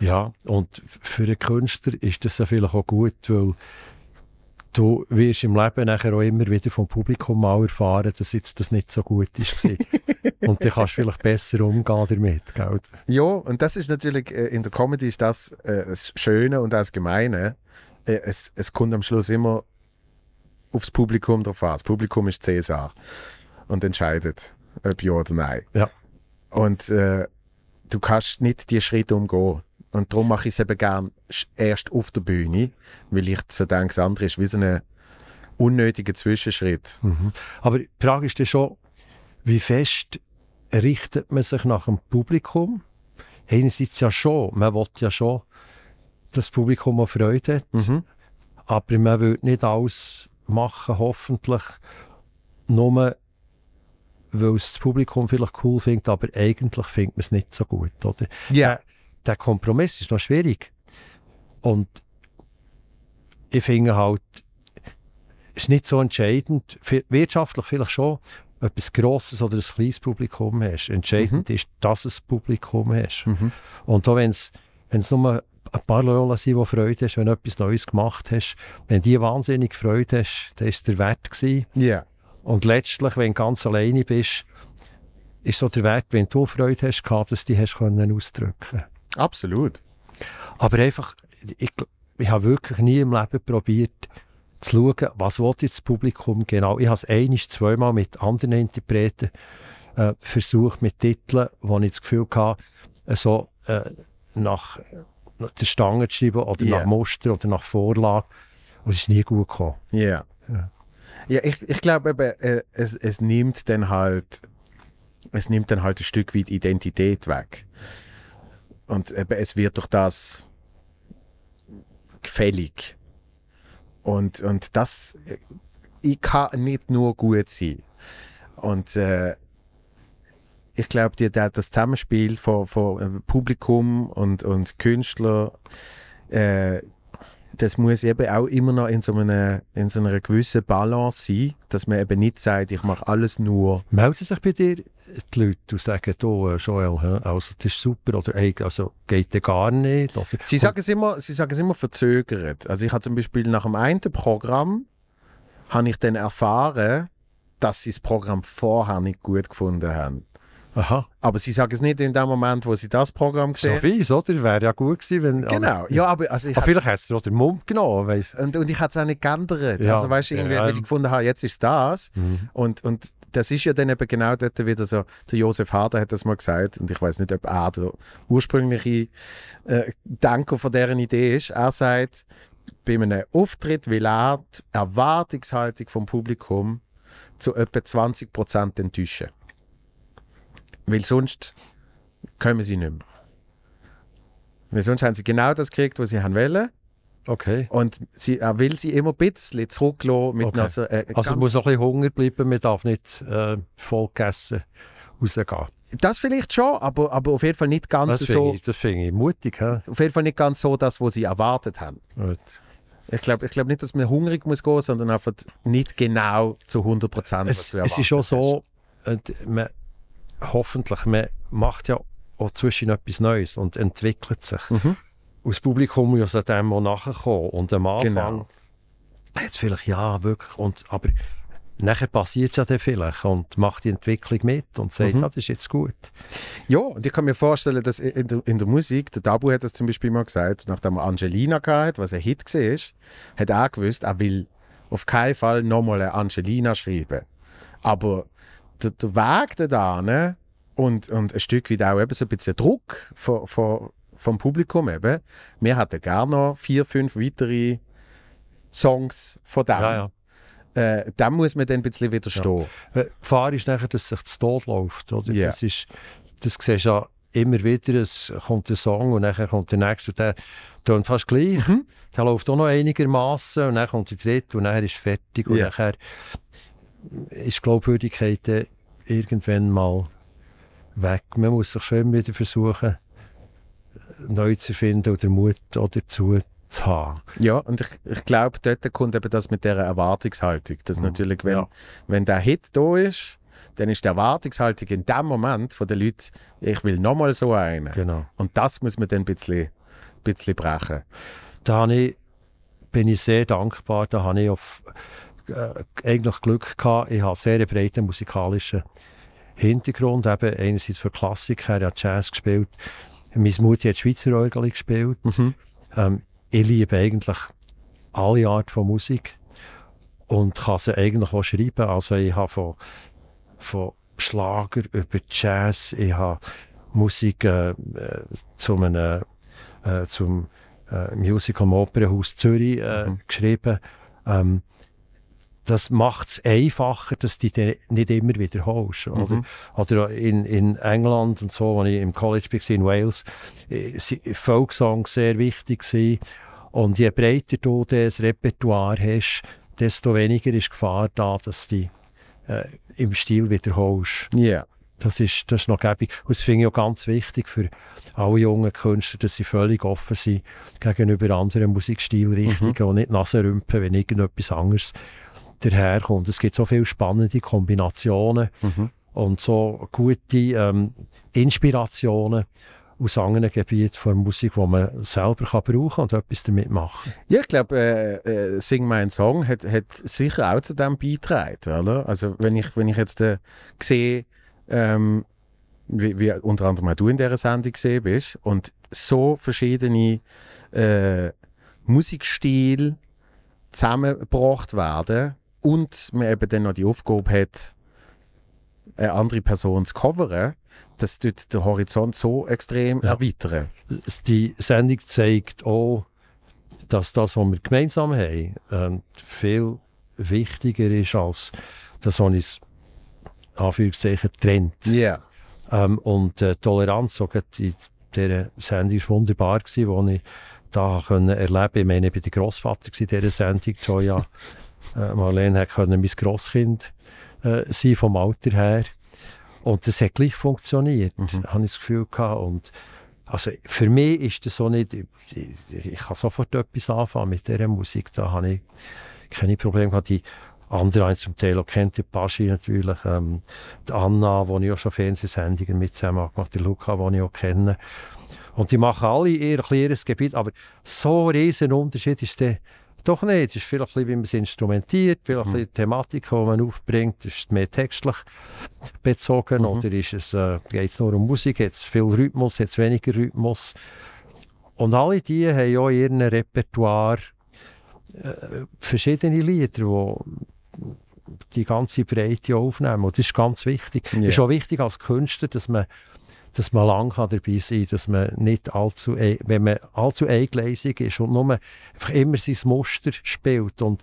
Ja, und für einen Künstler ist das ja vielleicht auch gut, weil du wirst im Leben nachher auch immer wieder vom Publikum mal erfahren, dass jetzt das nicht so gut ist. und dann kannst du vielleicht besser umgehen damit. Gell? Ja, und das ist natürlich, äh, in der Comedy ist das äh, das Schöne und das Gemeine. Äh, es, es kommt am Schluss immer aufs Publikum drauf an. Das Publikum ist Cäsar und entscheidet, ob ja oder nein. Ja. Und äh, du kannst nicht die Schritte umgehen. Und darum mache ich es eben gern erst auf der Bühne, weil ich so denke, das andere ist wie so ein unnötiger Zwischenschritt. Mhm. Aber die Frage ist dann schon, wie fest richtet man sich nach dem Publikum? Einerseits ja schon, man will ja schon, dass das Publikum auch Freude hat. Mhm. Aber man will nicht alles machen, hoffentlich, nur weil es das Publikum vielleicht cool findet, aber eigentlich findet man es nicht so gut. Oder? Ja. Der, der Kompromiss ist noch schwierig. Und ich finde halt, es ist nicht so entscheidend, wirtschaftlich vielleicht schon, ob ein grosses oder ein kleines Publikum hast. Entscheidend ist, dass du ein Publikum hast. Mhm. Und auch wenn es nur ein paar Leute sind, die Freude hast, wenn du etwas Neues gemacht hast, wenn die wahnsinnig Freude hast, dann ist es der Wert gewesen. Ja. Und letztlich, wenn du ganz alleine bist, ist so der Wert, wenn du Freude hast, dass du die hast können ausdrücken Absolut. Aber einfach, ich, ich habe wirklich nie im Leben probiert, zu schauen, was jetzt das Publikum genau. Ich habe es einiges, zweimal mit anderen Interpreten äh, versucht mit Titeln, wo ich das Gefühl hatte, äh, so äh, nach, nach der Stange zu schreiben oder Ja. nach Muster oder nach Vorlage. Und es ist nie gut gekommen. Ja. Ja. Ja, ich, ich glaube eben, äh, es, es nimmt dann halt, es nimmt dann halt ein Stück weit Identität weg. Und eben, es wird durch das gefällig. Und, und das äh, ich kann nicht nur gut sein. Und äh, ich glaube, das Zusammenspiel von, von äh, Publikum und, und Künstler, äh, das muss eben auch immer noch in so, einer, in so einer gewissen Balance sein, dass man eben nicht sagt, ich mache alles nur. Melden sich bei dir die Leute und sagen, du, äh, Joel, also, das ist super oder ey, also, geht der gar nicht? Oder, Sie sagen es immer, sie sagen es immer verzögert. Also ich habe zum Beispiel nach dem einen Programm habe ich dann erfahren, dass sie das Programm vorher nicht gut gefunden haben. Aha, Aber sie sagen es nicht in dem Moment, wo sie das Programm so gesehen fies, oder? Wäre ja gut gewesen, wenn... Genau, ja, aber also ich Aber vielleicht hast du den Mund genommen, weiss. und, und ich habe es auch nicht geändert. Ja, also weißt du, irgendwie, ja, weil ähm. ich gefunden habe, jetzt ist das. Mhm. Und, und das ist ja dann eben genau dort wieder so, der Josef Harder hat das mal gesagt, und ich weiß nicht, ob er der ursprüngliche äh, Denker von deren Idee ist. Er sagt, bei einem Auftritt will er die Erwartungshaltung vom Publikum zu etwa 20% enttäuschen. Weil sonst kommen sie nicht mehr. Weil sonst haben sie genau das gekriegt, was sie haben wollen. Okay. Und sie, er will sie immer ein bisschen zurücklassen mit Okay. einer so, äh, Also muss noch ein bisschen Hunger bleiben, man darf nicht äh, voll gegessen rausgehen. Das vielleicht schon, aber, aber auf jeden Fall nicht ganz Das so. ich, das finde ich mutig. Hä? Auf jeden Fall nicht ganz so das, was sie erwartet haben. Gut. Ich glaube ich glaub nicht, dass man hungrig muss gehen, sondern einfach nicht genau zu 100 Prozent, was Es, du es erwartet ist schon hast. so, äh, man, hoffentlich, man macht ja auch zwischen etwas Neues und entwickelt sich. Mhm. Und das Publikum muss ja dem auch nachkommen. Und am Anfang Genau. hat es vielleicht, ja, wirklich, und, aber nachher passiert es ja dann vielleicht und macht die Entwicklung mit und sagt, Mhm. ja, das ist jetzt gut. Ja, und ich kann mir vorstellen, dass in der, in der Musik, der Tabu hat das zum Beispiel mal gesagt, nachdem er Angelina gehabt, was ein Hit war, hat er auch gewusst, er will auf keinen Fall nochmal eine Angelina schreiben. Aber der, der Weg da ne, und, und ein Stück weit auch eben so ein bisschen Druck von, von, vom Publikum eben, wir hätten gerne noch vier, fünf weitere Songs von dem. Ja, ja. Äh, dem muss man dann ein bisschen widerstehen. Äh, Die Gefahr ist nachher, dass sich zu Tod läuft. Oder? Ja. Das, ist, das siehst du ja immer wieder. Es kommt ein Song und dann kommt der nächste. und Der tönt fast gleich. Mhm. Der läuft auch noch einigermaßen und dann kommt der dritte und dann ist fertig. Und Ja. nachher ist die Glaubwürdigkeit dann irgendwann mal weg. Man muss sich schon wieder versuchen, neu zu finden oder Mut dazu zu haben. Ja, und ich, ich glaube, dort kommt eben das mit der Erwartungshaltung. Dass Mhm. natürlich, wenn, Ja. wenn der Hit da ist, dann ist die Erwartungshaltung in dem Moment von den Leuten, ich will nochmal so einen. Genau. Und das muss man dann ein bisschen, bisschen brechen. da ich, bin ich sehr dankbar. Da habe ich auf, äh, eigentlich Glück gehabt. Ich habe sehr einen breiten musikalischen Hintergrund. Eben einerseits für Klassik, her, ich habe Jazz gespielt. Meine Mutter hat Schweizer Orgel gespielt. Mhm. Ähm, ich liebe eigentlich alle Art von Musik und kann sie eigentlich auch schreiben. Also ich habe von, von Schlager über Jazz, ich habe Musik äh, äh, zu einem, äh, zum äh, Musical am Opernhaus Zürich äh, Mhm. geschrieben. Ähm, das macht es einfacher, dass du die nicht immer wiederholst. Oder, Mhm. oder in, in England und so, als ich im College war, in Wales, äh, sind Folksongs sehr wichtig gewesen. Und je breiter du das Repertoire hast, desto weniger ist Gefahr da, dass du die äh, im Stil wiederholst. Ja. Das ist, das ist noch gäbig. Und das finde ich auch ganz wichtig für alle jungen Künstler, dass sie völlig offen sind gegenüber anderen Musikstilrichtungen und nicht Nase rümpfen, wenn irgendetwas anderes daherkommt. Es gibt so viele spannende Kombinationen Mhm. und so gute ähm, Inspirationen aus anderen Gebieten von Musik, die man selber kann brauchen und etwas damit machen Ja, ich glaube, äh, äh, Sing mein Song hat, hat sicher auch zu dem beigetragen. Oder? Also, wenn ich, wenn ich jetzt äh, sehe, ähm, wie, wie unter anderem auch du in dieser Sendung gesehen bist, und so verschiedene äh, Musikstile zusammengebracht werden und man eben dann noch die Aufgabe hat, eine andere Person zu covern, das tut den Horizont so extrem Ja. erweitern. Die Sendung zeigt auch, dass das, was wir gemeinsam haben, ähm, viel wichtiger ist als das, was uns Anführungszeichen trennt. Ja. Ähm, und äh, Toleranz, so in dieser Sendung, war wunderbar, gewesen, wo ich da können erleben Ich meine, ich war der Grossvater in dieser Sendung. Joya äh, Marlene hat können mein Grosskind äh, sein, vom Alter her. Und das hat gleich funktioniert, Mhm. habe ich das Gefühl gehabt. Und also für mich ist das so nicht, ich, ich, kann sofort etwas anfangen mit dieser Musik, da habe ich keine Probleme gehabt. Die anderen haben zum Teil auch kennt, die Paschi natürlich, ähm, die Anna, die ich auch schon Fernsehsendungen mit zusammen gemacht habe, Luca, den ich auch kenne. Und die machen alle ihr kleines Gebiet, aber so ein riesen Unterschied ist der doch nicht. Es ist vielleicht ein bisschen, wie man es instrumentiert, vielleicht bisschen die Thematik, die man aufbringt, ist es mehr textlich bezogen oder ist es, äh, geht es nur um Musik, hat es viel Rhythmus, hat es weniger Rhythmus. Und alle die haben auch in ihrem Repertoire äh, verschiedene Lieder, die die ganze Breite aufnehmen. Und das ist ganz wichtig. Es Ja. ist auch wichtig als Künstler, dass man, dass man lang kann dabei sein kann, dass man nicht allzu, ei- wenn man allzu eingleisig ist und nur einfach immer sein Muster spielt und,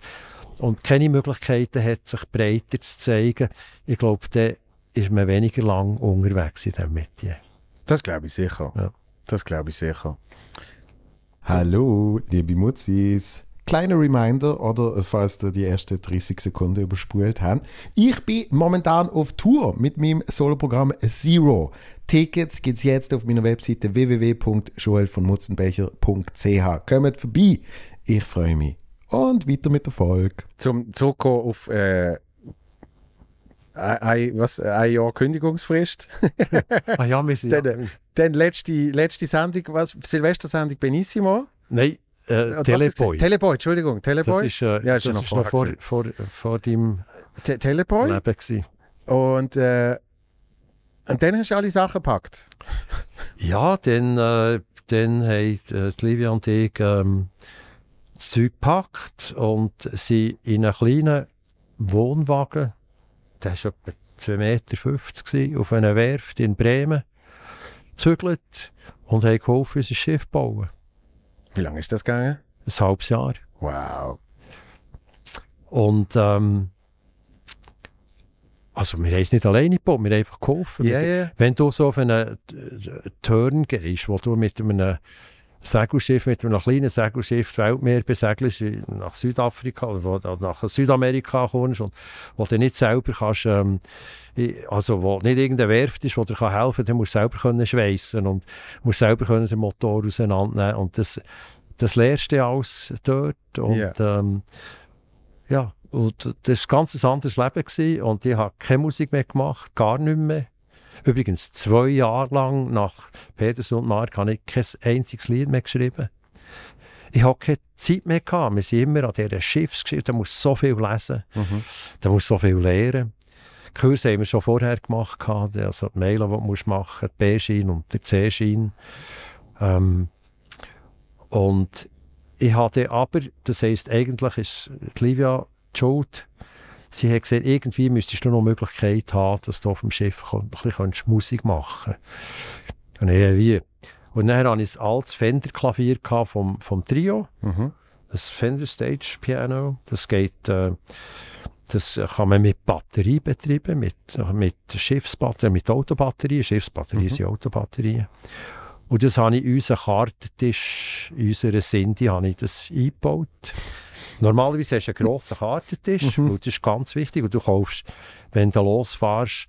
und keine Möglichkeiten hat, sich breiter zu zeigen, ich glaube, dann ist man weniger lang unterwegs in diesem Metier. Das glaube ich sicher. Ja. Das glaube ich sicher. Hallo, liebe Mutzis. Kleiner Reminder, oder äh, falls ihr die ersten 30 Sekunden überspult habt. Ich bin momentan auf Tour mit meinem Soloprogramm Zero. Tickets gibt's jetzt auf meiner Webseite www.joelvonmutzenbecher.ch. Kommt vorbei. Ich freue mich. Und weiter mit der Folge. Zum zurückkommen auf äh, ein, was, ein Jahr Kündigungsfrist. Ah ja, wir sind... Dann, Dann letzte, letzte Sendung, was? Silvestersendung Benissimo? Nein, äh, du gesagt? Teleboy, Entschuldigung, Das Teleboy. ist, äh, Ja, das ist noch ist noch vor, vor, vor deinem Te. Leben gewesen. Und, äh, und dann hast du alle Sachen gepackt. Ja, dann, äh, dann haben die Livia und ich ähm, das Zeug gepackt und sind in einen kleinen Wohnwagen, der war etwa 2,50 Meter, auf einer Werft in Bremen, gezügelt und haben geholfen, unser Schiff zu bauen. Wie lange ist das gegangen? Ein halbes Jahr. Wow. Und ähm, also wir haben es nicht alleine gebaut, wir haben einfach geholfen. Wir ja. Wenn du so auf einen äh, Turn gehst, wo du mit einem Segelschiff, mit einem kleinen Segelschiff die Weltmeer besegelst, nach Südafrika oder wo- nach Südamerika kommst und wo du nicht selber kannst, ähm, also wo nicht irgendeine Werft ist, die dir kann helfen kann, dann musst du selber können schweissen und musst selber können den Motor auseinandernehmen und das, das lernst du alles dort und Ja. ähm, ja, und das war ein ganz anderes Leben gewesen und ich habe keine Musik mehr gemacht, gar nicht mehr. Übrigens, zwei Jahre lang nach Peters und Mark habe ich kein einziges Lied mehr geschrieben. Ich hatte keine Zeit mehr. Gehabt. Wir sind immer an dieser Schiffsgeschichte. Da musst du so viel lesen, Mhm. da musst du so viel lernen. Die Kurse haben wir schon vorher gemacht. gehabt, Also die Mailen, die du musst machen musst, der B-Schein und der C-Schein. Ähm, und ich hatte aber, das heisst, eigentlich ist die Livia die schuld. Sie hat gesagt, irgendwie müsstest du noch eine Möglichkeit haben, dass du auf dem Schiff ein bisschen Musik machen kannst. Und ich, wie? Und dann hatte ich ein altes Fender-Klavier vom, vom Trio, Mhm. das Fender Stage Piano. Das geht, äh, das kann man mit Batterie betreiben, mit, mit Schiffsbatterien, mit Autobatterien. Schiffsbatterien Mhm. sind Autobatterien. Und das habe ich in unseren Kartentisch, in unserer Sindi, habe ich das eingebaut. Normalerweise hast du einen grossen Kartentisch, Mhm. das ist ganz wichtig. Und du kaufst, wenn du losfährst,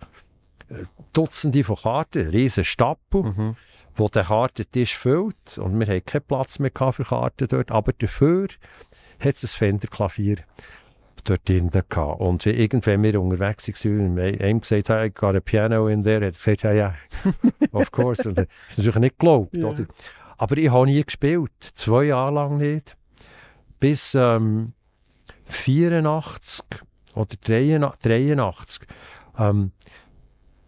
äh, Dutzende von Karten, einen riesen Stapel, Mhm. wo der Kartentisch füllt. Und wir hatten keinen Platz mehr für Karten dort. Aber dafür hat es ein Fender-Klavier dort drin gehabt. Und irgendwann wir unterwegs waren und ihm gesagt haben, ich got a piano in there, hat er gesagt, ja, ja, of course. Und hat es natürlich nicht geglaubt. Oder? Aber ich habe nie gespielt. Zwei Jahre lang nicht. Bis ähm, 84 oder 83. 83 ähm,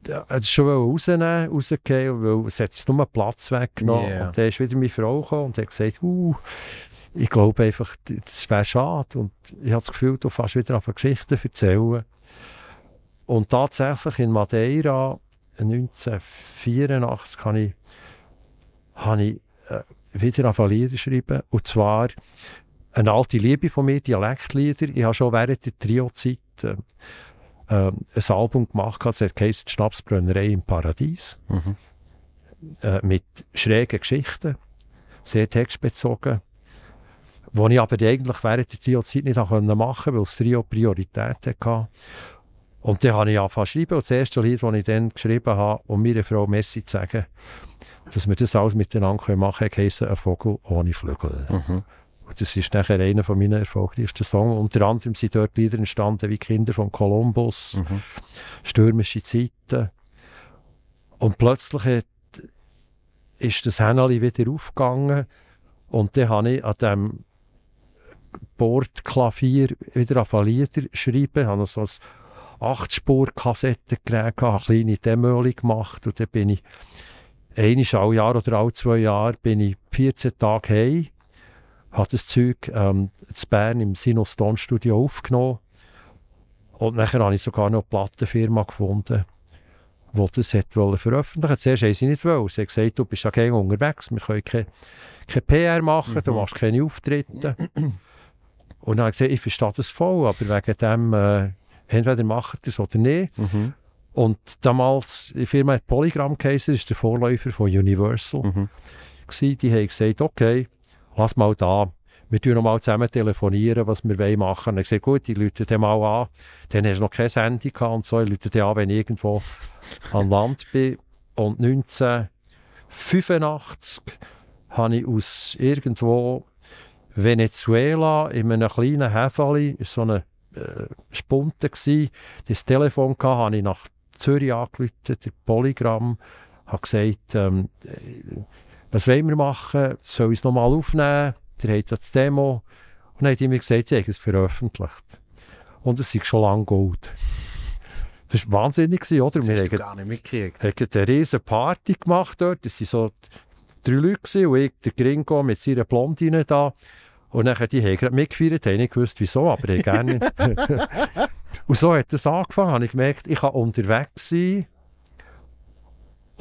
ja, es schon rausnehmen, rausgehen, weil es hat nur Platz weggenommen. Yeah. Und dann ist wieder meine Frau gekommen und hat gesagt, uh, ich glaube einfach, das wäre schade. Und ich habe das Gefühl, du fährst wieder auf Geschichten erzählen. Und tatsächlich in Madeira 1984 habe ich, habe ich äh, wieder angefangen Lieder schreiben. Und zwar eine alte Liebe von mir, Dialektlieder. Ich habe schon während der Trio-Zeit äh, äh, ein Album gemacht, das heisst Schnapsbrennerei im Paradies. Mhm. Äh, mit schrägen Geschichten, sehr textbezogen. wo ich aber eigentlich während der Trio-Zeit nicht machen konnte, weil das Trio Priorität hatte. Und dann habe ich angefangen zu schreiben. Und das erste Lied, das ich dann geschrieben habe, um meiner Frau Messi zu sagen, dass wir das alles miteinander machen können, heisst «Ein Vogel ohne Flügel». Mhm. Das ist nachher einer von meinen erfolgreichsten Songs. Unter anderem sind dort Lieder entstanden wie «Kinder von Kolumbus», Mhm. «Stürmische Zeiten». Und plötzlich hat, ist das Hähneli wieder aufgegangen und dann habe ich an diesem Bordklavier wieder angefangen Lieder schreiben. Ich habe so ein 8-Spur-Kassettengerät, gehabt, eine kleine Demo gemacht und dann bin ich einmal alle Jahr oder alle zwei Jahre bin ich 14 Tage heim, habe das Zeug ähm, in Bern im Sinus Studio aufgenommen und nachher habe ich sogar noch eine Plattenfirma gefunden, die das hat veröffentlichen. Zuerst haben sie nicht wollen. Sie haben gesagt, du bist ja gerne unterwegs, wir können keine, keine PR machen, du machst keine Auftritte. Und dann habe ich gesagt, ich verstehe das voll, aber wegen dem, äh, entweder macht ihr es oder nicht. Mhm. Und damals, die Firma hat Polygram geheißen, das ist der Vorläufer von Universal. Mhm. Gewesen. Die haben gesagt, okay, lass mal da, wir tun noch mal zusammen telefonieren, was wir wollen machen. Ich habe gesagt, gut, ich rufe den mal an. Dann hast du noch kein Handy gehabt und so. Ich rufe den an, wenn ich irgendwo an Land bin. Und 1985 habe ich aus irgendwo Venezuela in einem kleinen Häfeli, so eine äh, Spunte gsi, das Telefon gehabt, habe ich nach Zürich angerufen, Polygram, habe gesagt, ähm, äh, was wollen wir machen, soll ich es nochmal aufnehmen, der hat das Demo, und dann hat er mir gesagt, sie haben es veröffentlicht. Und es ist schon lange gut. Das war wahnsinnig, oder? Das Wir hast du gar nicht mitgekriegt. haben eine riesige Party gemacht dort. Das waren so drei Leute und ich, der Gringo mit seiner Blondine da. Und dann die haben gerade mitgefeiert, haben nicht gewusst, wieso, aber ich gerne. und so hat es angefangen, habe ich gemerkt, ich kann unterwegs sein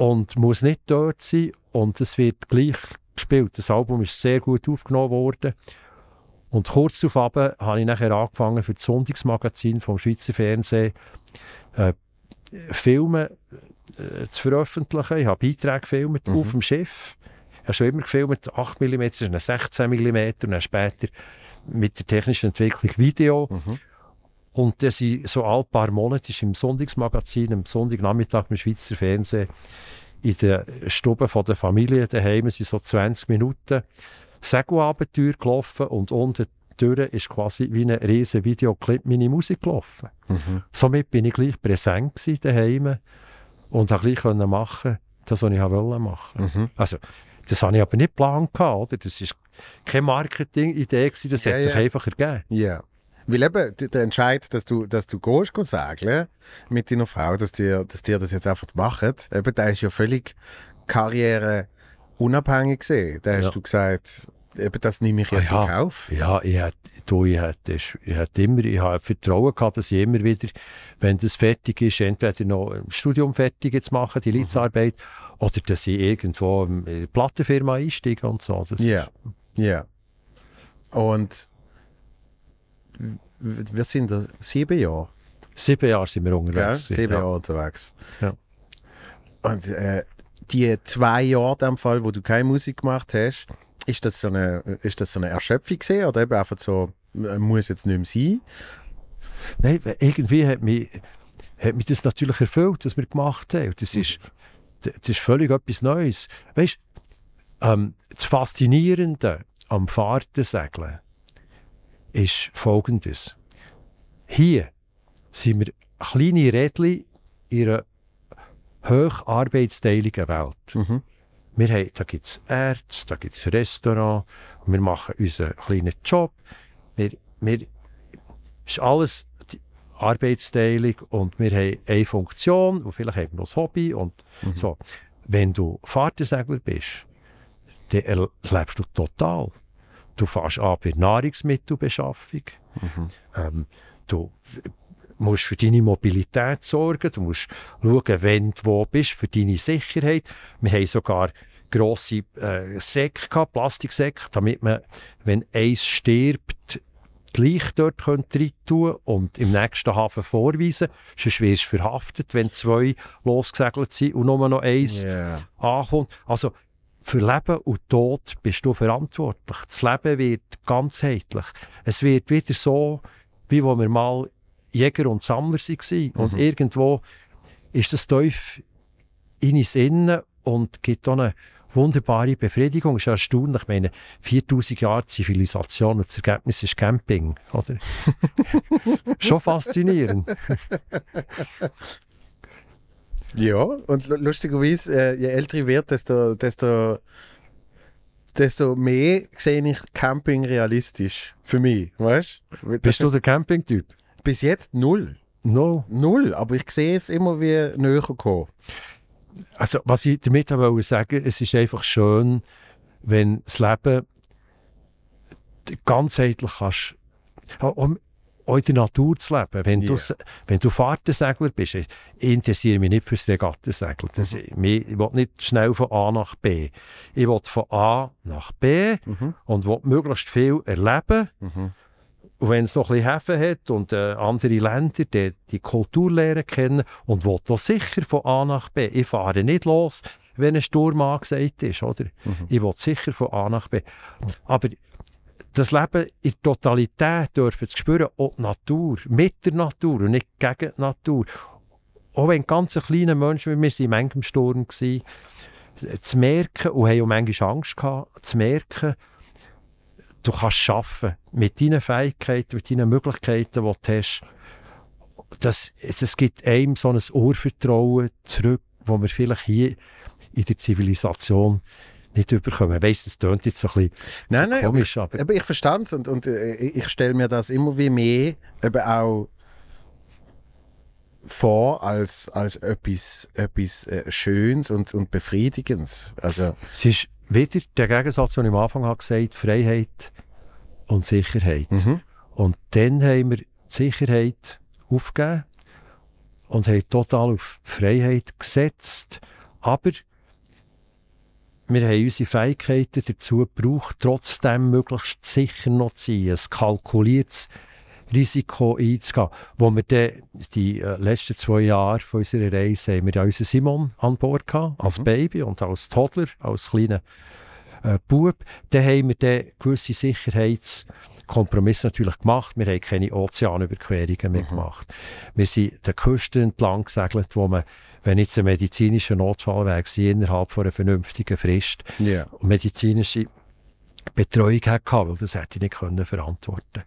und muss nicht dort sein und es wird gleich gespielt. Das Album ist sehr gut aufgenommen worden. Und kurz darauf habe ich nachher angefangen, für das Sonntagsmagazin vom Schweizer Fernsehen äh, Filme äh, zu veröffentlichen. Ich habe Beiträge gefilmt Mhm. auf dem Schiff. Ich habe schon immer gefilmt, 8 mm, eine 16 mm und dann später mit der technischen Entwicklung Video. Mhm. Und das sind so alle paar Monate ist im Sonntagsmagazin, am Sonntagnachmittag im Schweizer Fernsehen, in der Stube von der Familie daheim sind so 20 Minuten Segelabenteuer gelaufen und unten durch ist quasi wie ein riesen Videoclip meine Musik gelaufen. Mhm. Somit bin ich gleich präsent gewesen daheim und habe gleich können machen, das, was ich wollte machen. Mhm. Also, das habe ich aber nicht geplant, oder? Das war keine Marketing-Idee, das Ja, hat sich ja. einfach ergeben. Ja. Weil eben der Entscheid, dass du, dass du gehst segeln mit deiner Frau, dass dir, dass dir das jetzt einfach macht, eben, der ist ja völlig karriereunabhängig gesehen. Da hast Ja. du gesagt, eben, das nehme ich Ah, jetzt ja. in Kauf. Ja, ich hatte, du, ich hatte, ich hatte immer, ich habe Vertrauen gehabt, dass ich immer wieder, wenn das fertig ist, entweder noch ein Studium fertig zu machen, die Leidsarbeit, oder dass ich irgendwo in eine Plattenfirma einsteige und so. Das, Ja, ja. Und wir sind da sieben Jahre, Sieben Jahre sind wir unterwegs. gewesen, Sieben ja. Jahre unterwegs. Ja. Und äh, die zwei Jahre, in dem Fall, wo du keine Musik gemacht hast, ist das so eine, ist das so eine Erschöpfung gesehen oder eben einfach so, äh, muss jetzt nicht mehr sein? Nein, irgendwie hat mich, hat mich das natürlich erfüllt, was wir gemacht haben. Das ist, das ist völlig etwas Neues. Weißt ähm, das Faszinierende am Fahrtensegeln ist folgendes. Hier sind wir kleine Rädchen in einer hoch arbeitsteiligen Welt. Mhm. Wir haben, da gibt es Ärzte, da gibt es Restaurant, und wir machen unseren kleinen Job. Wir, wir, ist alles die Arbeitsteilung und wir haben eine Funktion und vielleicht haben wir noch ein Hobby und so. Wenn du Fahrtensegler bist, dann erlebst du total. Du fährst an bei Nahrungsmittelbeschaffung. Ähm, du musst für deine Mobilität sorgen, du musst schauen, wenn du wo bist, für deine Sicherheit. Wir haben sogar grosse äh, Säcke gehabt, Plastiksäcke, damit man, wenn eins stirbt, die Leiche dort rein tun und im nächsten Hafen vorweisen. Sonst wirst du verhaftet, wenn zwei losgesegelt sind und nur noch eins Yeah. ankommt. Also für Leben und Tod bist du verantwortlich. Das Leben wird ganzheitlich. Es wird wieder so, wie wo wir mal Jäger und Sammler waren. Und irgendwo ist das tief in uns innen und gibt auch eine wunderbare Befriedigung. Es ist erstaunlich. Ich meine, 4000 Jahre Zivilisation und das Ergebnis ist Camping. Oder? Schon faszinierend. Ja, und lu- lustigerweise, äh, je älter ich werde, desto, desto, desto mehr sehe ich Camping realistisch. Für mich, weißt du? Bist du der Campingtyp? Bis jetzt null. No. Null, aber ich sehe es immer wie näher kommen. Also, was ich damit wollte sagen es ist einfach schön, wenn das Leben ganzheitlich kannst, auch, in der Natur zu leben. Wenn, du, Ja. s- wenn du Fahrtensegler bist, ich interessiere mich nicht fürs Regattensegeln. Das, mir- Ich will nicht schnell von A nach B. Ich will von A nach B und will möglichst viel erleben. Und wenn es noch ein bisschen Häfen hat und äh, andere Länder, die, die Kultur lernen kennen und will da sicher von A nach B. Ich fahre nicht los, wenn ein Sturm angesagt ist, oder? Ich will sicher von A nach B. Aber das Leben in der Totalität dürfen zu spüren, auch die Natur, mit der Natur und nicht gegen die Natur. Auch wenn ganz kleine Menschen, wie wir sind in manchem Sturm gewesen, zu merken, und haben auch manchmal Angst gehabt, zu merken, du kannst schaffen mit deinen Fähigkeiten, mit deinen Möglichkeiten, die du hast. Das, das gibt einem so ein Urvertrauen zurück, wo wir vielleicht hier in der Zivilisation nicht überkommen. Ich weiss, das klingt jetzt so ein bisschen Nein, nein, komisch, aber Aber ich verstehe es und, und äh, ich stelle mir das immer wie mehr eben auch vor als, als etwas, etwas äh, Schönes und, und Befriedigendes. Also, Es ist wieder der Gegensatz, den ich am Anfang habe gesagt Freiheit und Sicherheit. Und dann haben wir die Sicherheit aufgegeben und haben total auf Freiheit gesetzt. Aber wir haben unsere Fähigkeiten dazu gebraucht, trotzdem möglichst sicher noch zu sein, ein kalkuliertes Risiko einzugehen. Wo wir dann die äh, letzten zwei Jahre von unserer Reise haben wir ja unseren Simon an Bord gehabt, als Baby und als Toddler, als kleiner äh, Bub. Dann haben wir dann gewisse Sicherheitskompromisse natürlich gemacht. Wir haben keine Ozeanüberquerungen mehr gemacht. Wir sind den Küsten entlang gesegelt, wo man, wenn jetzt ein medizinischer Notfall wäre, innerhalb von einer vernünftigen Frist ja. medizinische Betreuung hatte, weil das hätte ich nicht können verantworten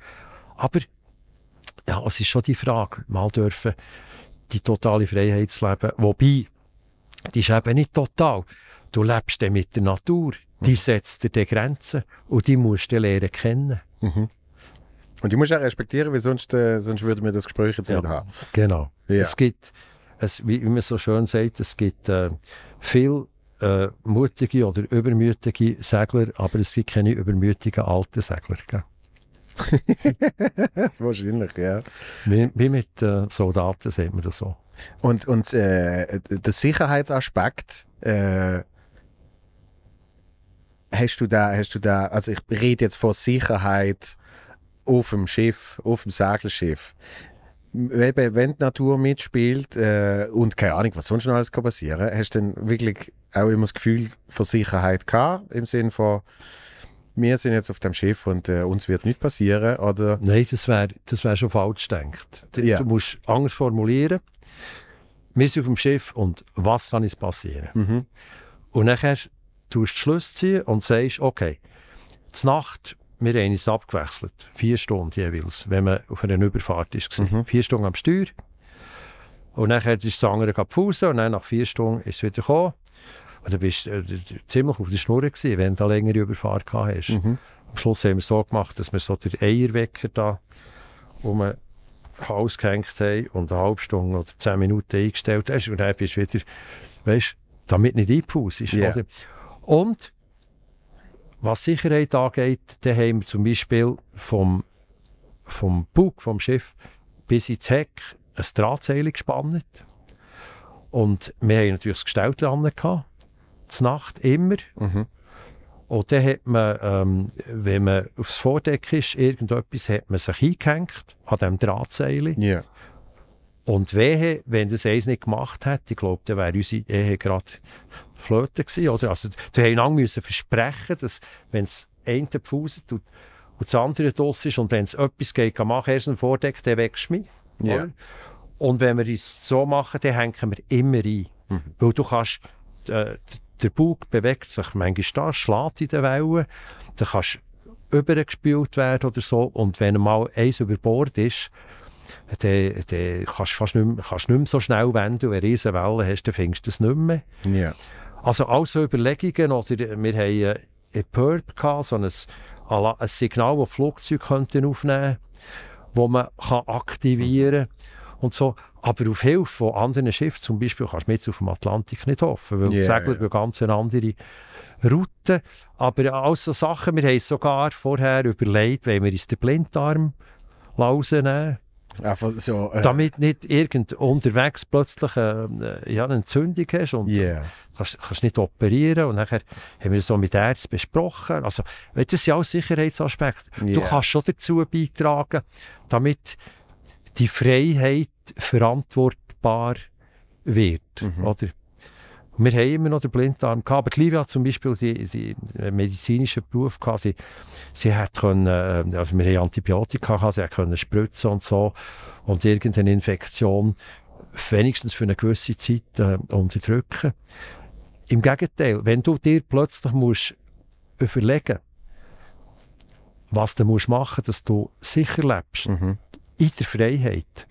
Aber ja, es ist schon die Frage, mal dürfen die totale Freiheit zu leben, wobei, die ist eben nicht total. Du lebst dann mit der Natur, die setzt dir die Grenzen und die musst du lernen kennen. Und ich muss auch respektieren, weil sonst, äh, sonst würden wir das Gespräch jetzt Ja. nicht haben. Genau. Ja. Es gibt, es, wie wie man so schön sagt, es gibt äh, viel äh, mutige oder übermütige Segler, aber es gibt keine übermütigen alten Segler. Gell? Wahrscheinlich, ja. Wie, wie mit äh, Soldaten sieht man das so. Und, und äh, der Sicherheitsaspekt, äh, hast du da, hast du da, also ich rede jetzt von Sicherheit auf dem Schiff, auf dem Segelschiff. Eben, wenn die Natur mitspielt äh, und keine Ahnung, was sonst noch alles kann passieren, hast du dann wirklich auch immer das Gefühl von Sicherheit gehabt, im Sinne von, wir sind jetzt auf dem Schiff und äh, uns wird nichts passieren, oder? Nein, das wäre das wär schon falsch gedacht. Du, Ja. du musst anders formulieren. Wir sind auf dem Schiff und was kann uns passieren? Mhm. Und nachher tust du Schluss ziehen und sagst, okay, zur Nacht, wir haben uns abgewechselt. Vier Stunden jeweils, wenn man auf einer Überfahrt war. Vier Stunden am Steuer. Und nachher ist das andere gepfusen und dann nach vier Stunden ist es wieder gekommen. Und dann bist du äh, ziemlich auf der Schnur gewesen, wenn du eine längere Überfahrt gehabt hast. Am Schluss haben wir es so gemacht, dass wir so den Eierwecker da um den Hals gehängt haben und eine halbe Stunde oder zehn Minuten eingestellt hast. Und dann bist du wieder, weißt damit nicht eingepfußt ist. Oder? Und was Sicherheit angeht, dann haben wir zum Beispiel vom, vom Bug vom Schiff bis ins Heck ein Drahtseil gespannt. Und wir haben natürlich das Gestell dran gehabt, zur Nacht immer. Mhm. Und dann hat man, ähm, wenn man aufs Vordeck ist, irgendetwas, hat man sich eingehängt an diesem Drahtseil. Ja. Und wehe, wenn das eins nicht gemacht hätte, ich glaube, dann wäre unsere Ehe gerade flöten gewesen. Oder? Also, wir haben lange müssen versprechen, dass, wenn es eine pfuset und, und das andere draus ist und wenn es etwas geht, kann machen, erst ein Vordeck, dann wächst mich. Und wenn wir es so machen, dann hängen wir immer ein. Weil du kannst, äh, der Bug bewegt sich manchmal da, schlägt in den Wellen, dann kannst übergespült werden oder so. Und wenn mal eins über Bord ist, dann, dann kannst du fast nicht mehr, kannst nicht mehr so schnell wenden. Wenn du riesen Wellen hast, dann findest du es nicht mehr. Ja. Also all so Überlegungen, oder wir haben äh, ein PERB gehabt, so ein, ein Signal, das die Flugzeuge könnten aufnehmen wo man kann aktivieren und so. Aber auf Hilfe von anderen Schiffen, zum Beispiel, kannst du mit auf dem Atlantik nicht hoffen, weil yeah, segelt ja. über ganz eine andere Route. Aber all so Sachen, wir haben sogar vorher überlegt, wenn wir uns den Blindarm rausnehmen, Einfach so. Äh, damit nicht irgend unterwegs plötzlich äh, ja, eine Entzündung hast und yeah. kannst, kannst nicht operieren. Und nachher haben wir so mit Ärzten besprochen. Also, weißt du, das sind alles Sicherheitsaspekte. Du Ja. kannst schon dazu beitragen, damit die Freiheit verantwortbar wird. Mhm. Oder? Und Wir haben immer noch den Blinddarm gehabt, aber die Livia hat zum Beispiel die, die medizinischen Beruf gehabt. Sie, sie hat können, äh, also wir haben Antibiotika gehabt, sie hat können spritzen und so und irgendeine Infektion wenigstens für eine gewisse Zeit äh, unterdrücken. Im Gegenteil, wenn du dir plötzlich musst überlegen, was du musst machen, dass du sicher lebst, Mhm. in der Freiheit,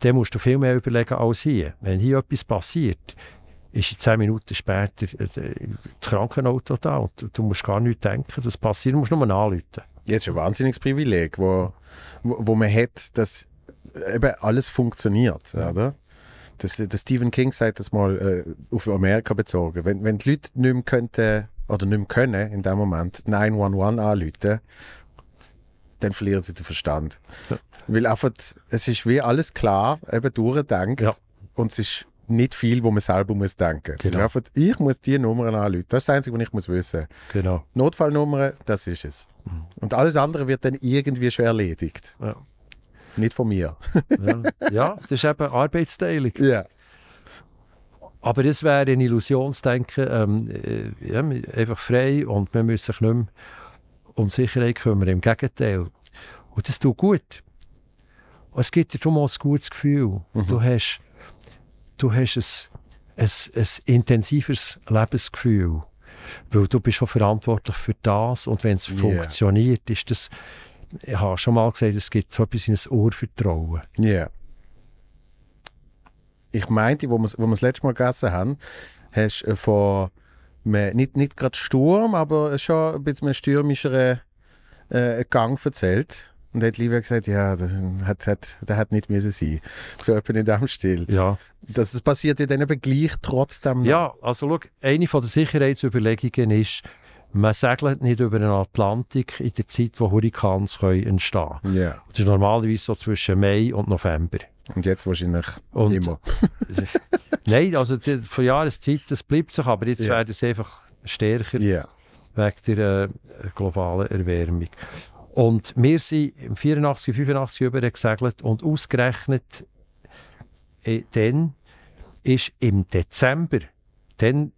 dann musst du viel mehr überlegen als hier. Wenn hier etwas passiert, ist in zehn Minuten später äh, das Krankenauto da und du, musst gar nicht denken, das passiert, du musst nur anrufen. Jetzt ist ein wahnsinniges Privileg, wo, wo, man hat, dass eben alles funktioniert, oder? Das, der Stephen King sagt das mal äh, auf Amerika bezogen. Wenn, wenn die Leute nicht mehr könnten, oder nicht mehr können, in dem Moment 911 anrufen, dann verlieren sie den Verstand. Ja. Weil einfach, es ist wie alles klar, eben durchdenkt Ja. und es ist nicht viel, wo man selber muss denken. Ist Genau. einfach, ich muss die Nummern anrufen. Das ist das Einzige, was ich muss wissen. Genau. Notfallnummer, das ist es. Und alles andere wird dann irgendwie schon erledigt. Ja. Nicht von mir. Ja. ja, das ist eben Arbeitsteilung. Ja. Aber es wäre ein Illusionsdenken, ähm, äh, ja, einfach frei und wir müssen sich nicht mehr um Sicherheit kümmern. Im Gegenteil. Und das tut gut. Und es gibt dir darum auch ein gutes Gefühl. Du hast, du hast ein, ein, ein intensiveres Lebensgefühl. Weil du bist schon verantwortlich für das und wenn es Ja. funktioniert, ist das, ich habe schon mal gesagt, es gibt so etwas wie ein Urvertrauen. Ja. Ich meinte, wo wir wo wir das letzte Mal gegessen haben, hast du von einem- nicht, nicht gerade Sturm, aber schon ein bisschen stürmischeren äh, Gang erzählt. Und hat Livia gesagt, ja, das hat, hat, der hat nicht müssen sein. So etwa in diesem Stil. Ja. Das passiert ja dann eben gleich trotzdem noch. Ja, also schau, eine von der Sicherheitsüberlegungen ist, man segelt nicht über den Atlantik in der Zeit, wo Hurrikans können entstehen können. Ja. Das ist normalerweise so zwischen Mai und November. Und jetzt wahrscheinlich Und- immer. Nein, also die, von Jahreszeit, das bleibt sich, aber jetzt Ja. werden es einfach stärker Ja. wegen der äh, globalen Erwärmung. Und wir sind im 84, 85 über gesegelt und ausgerechnet äh, dann ist im Dezember, dann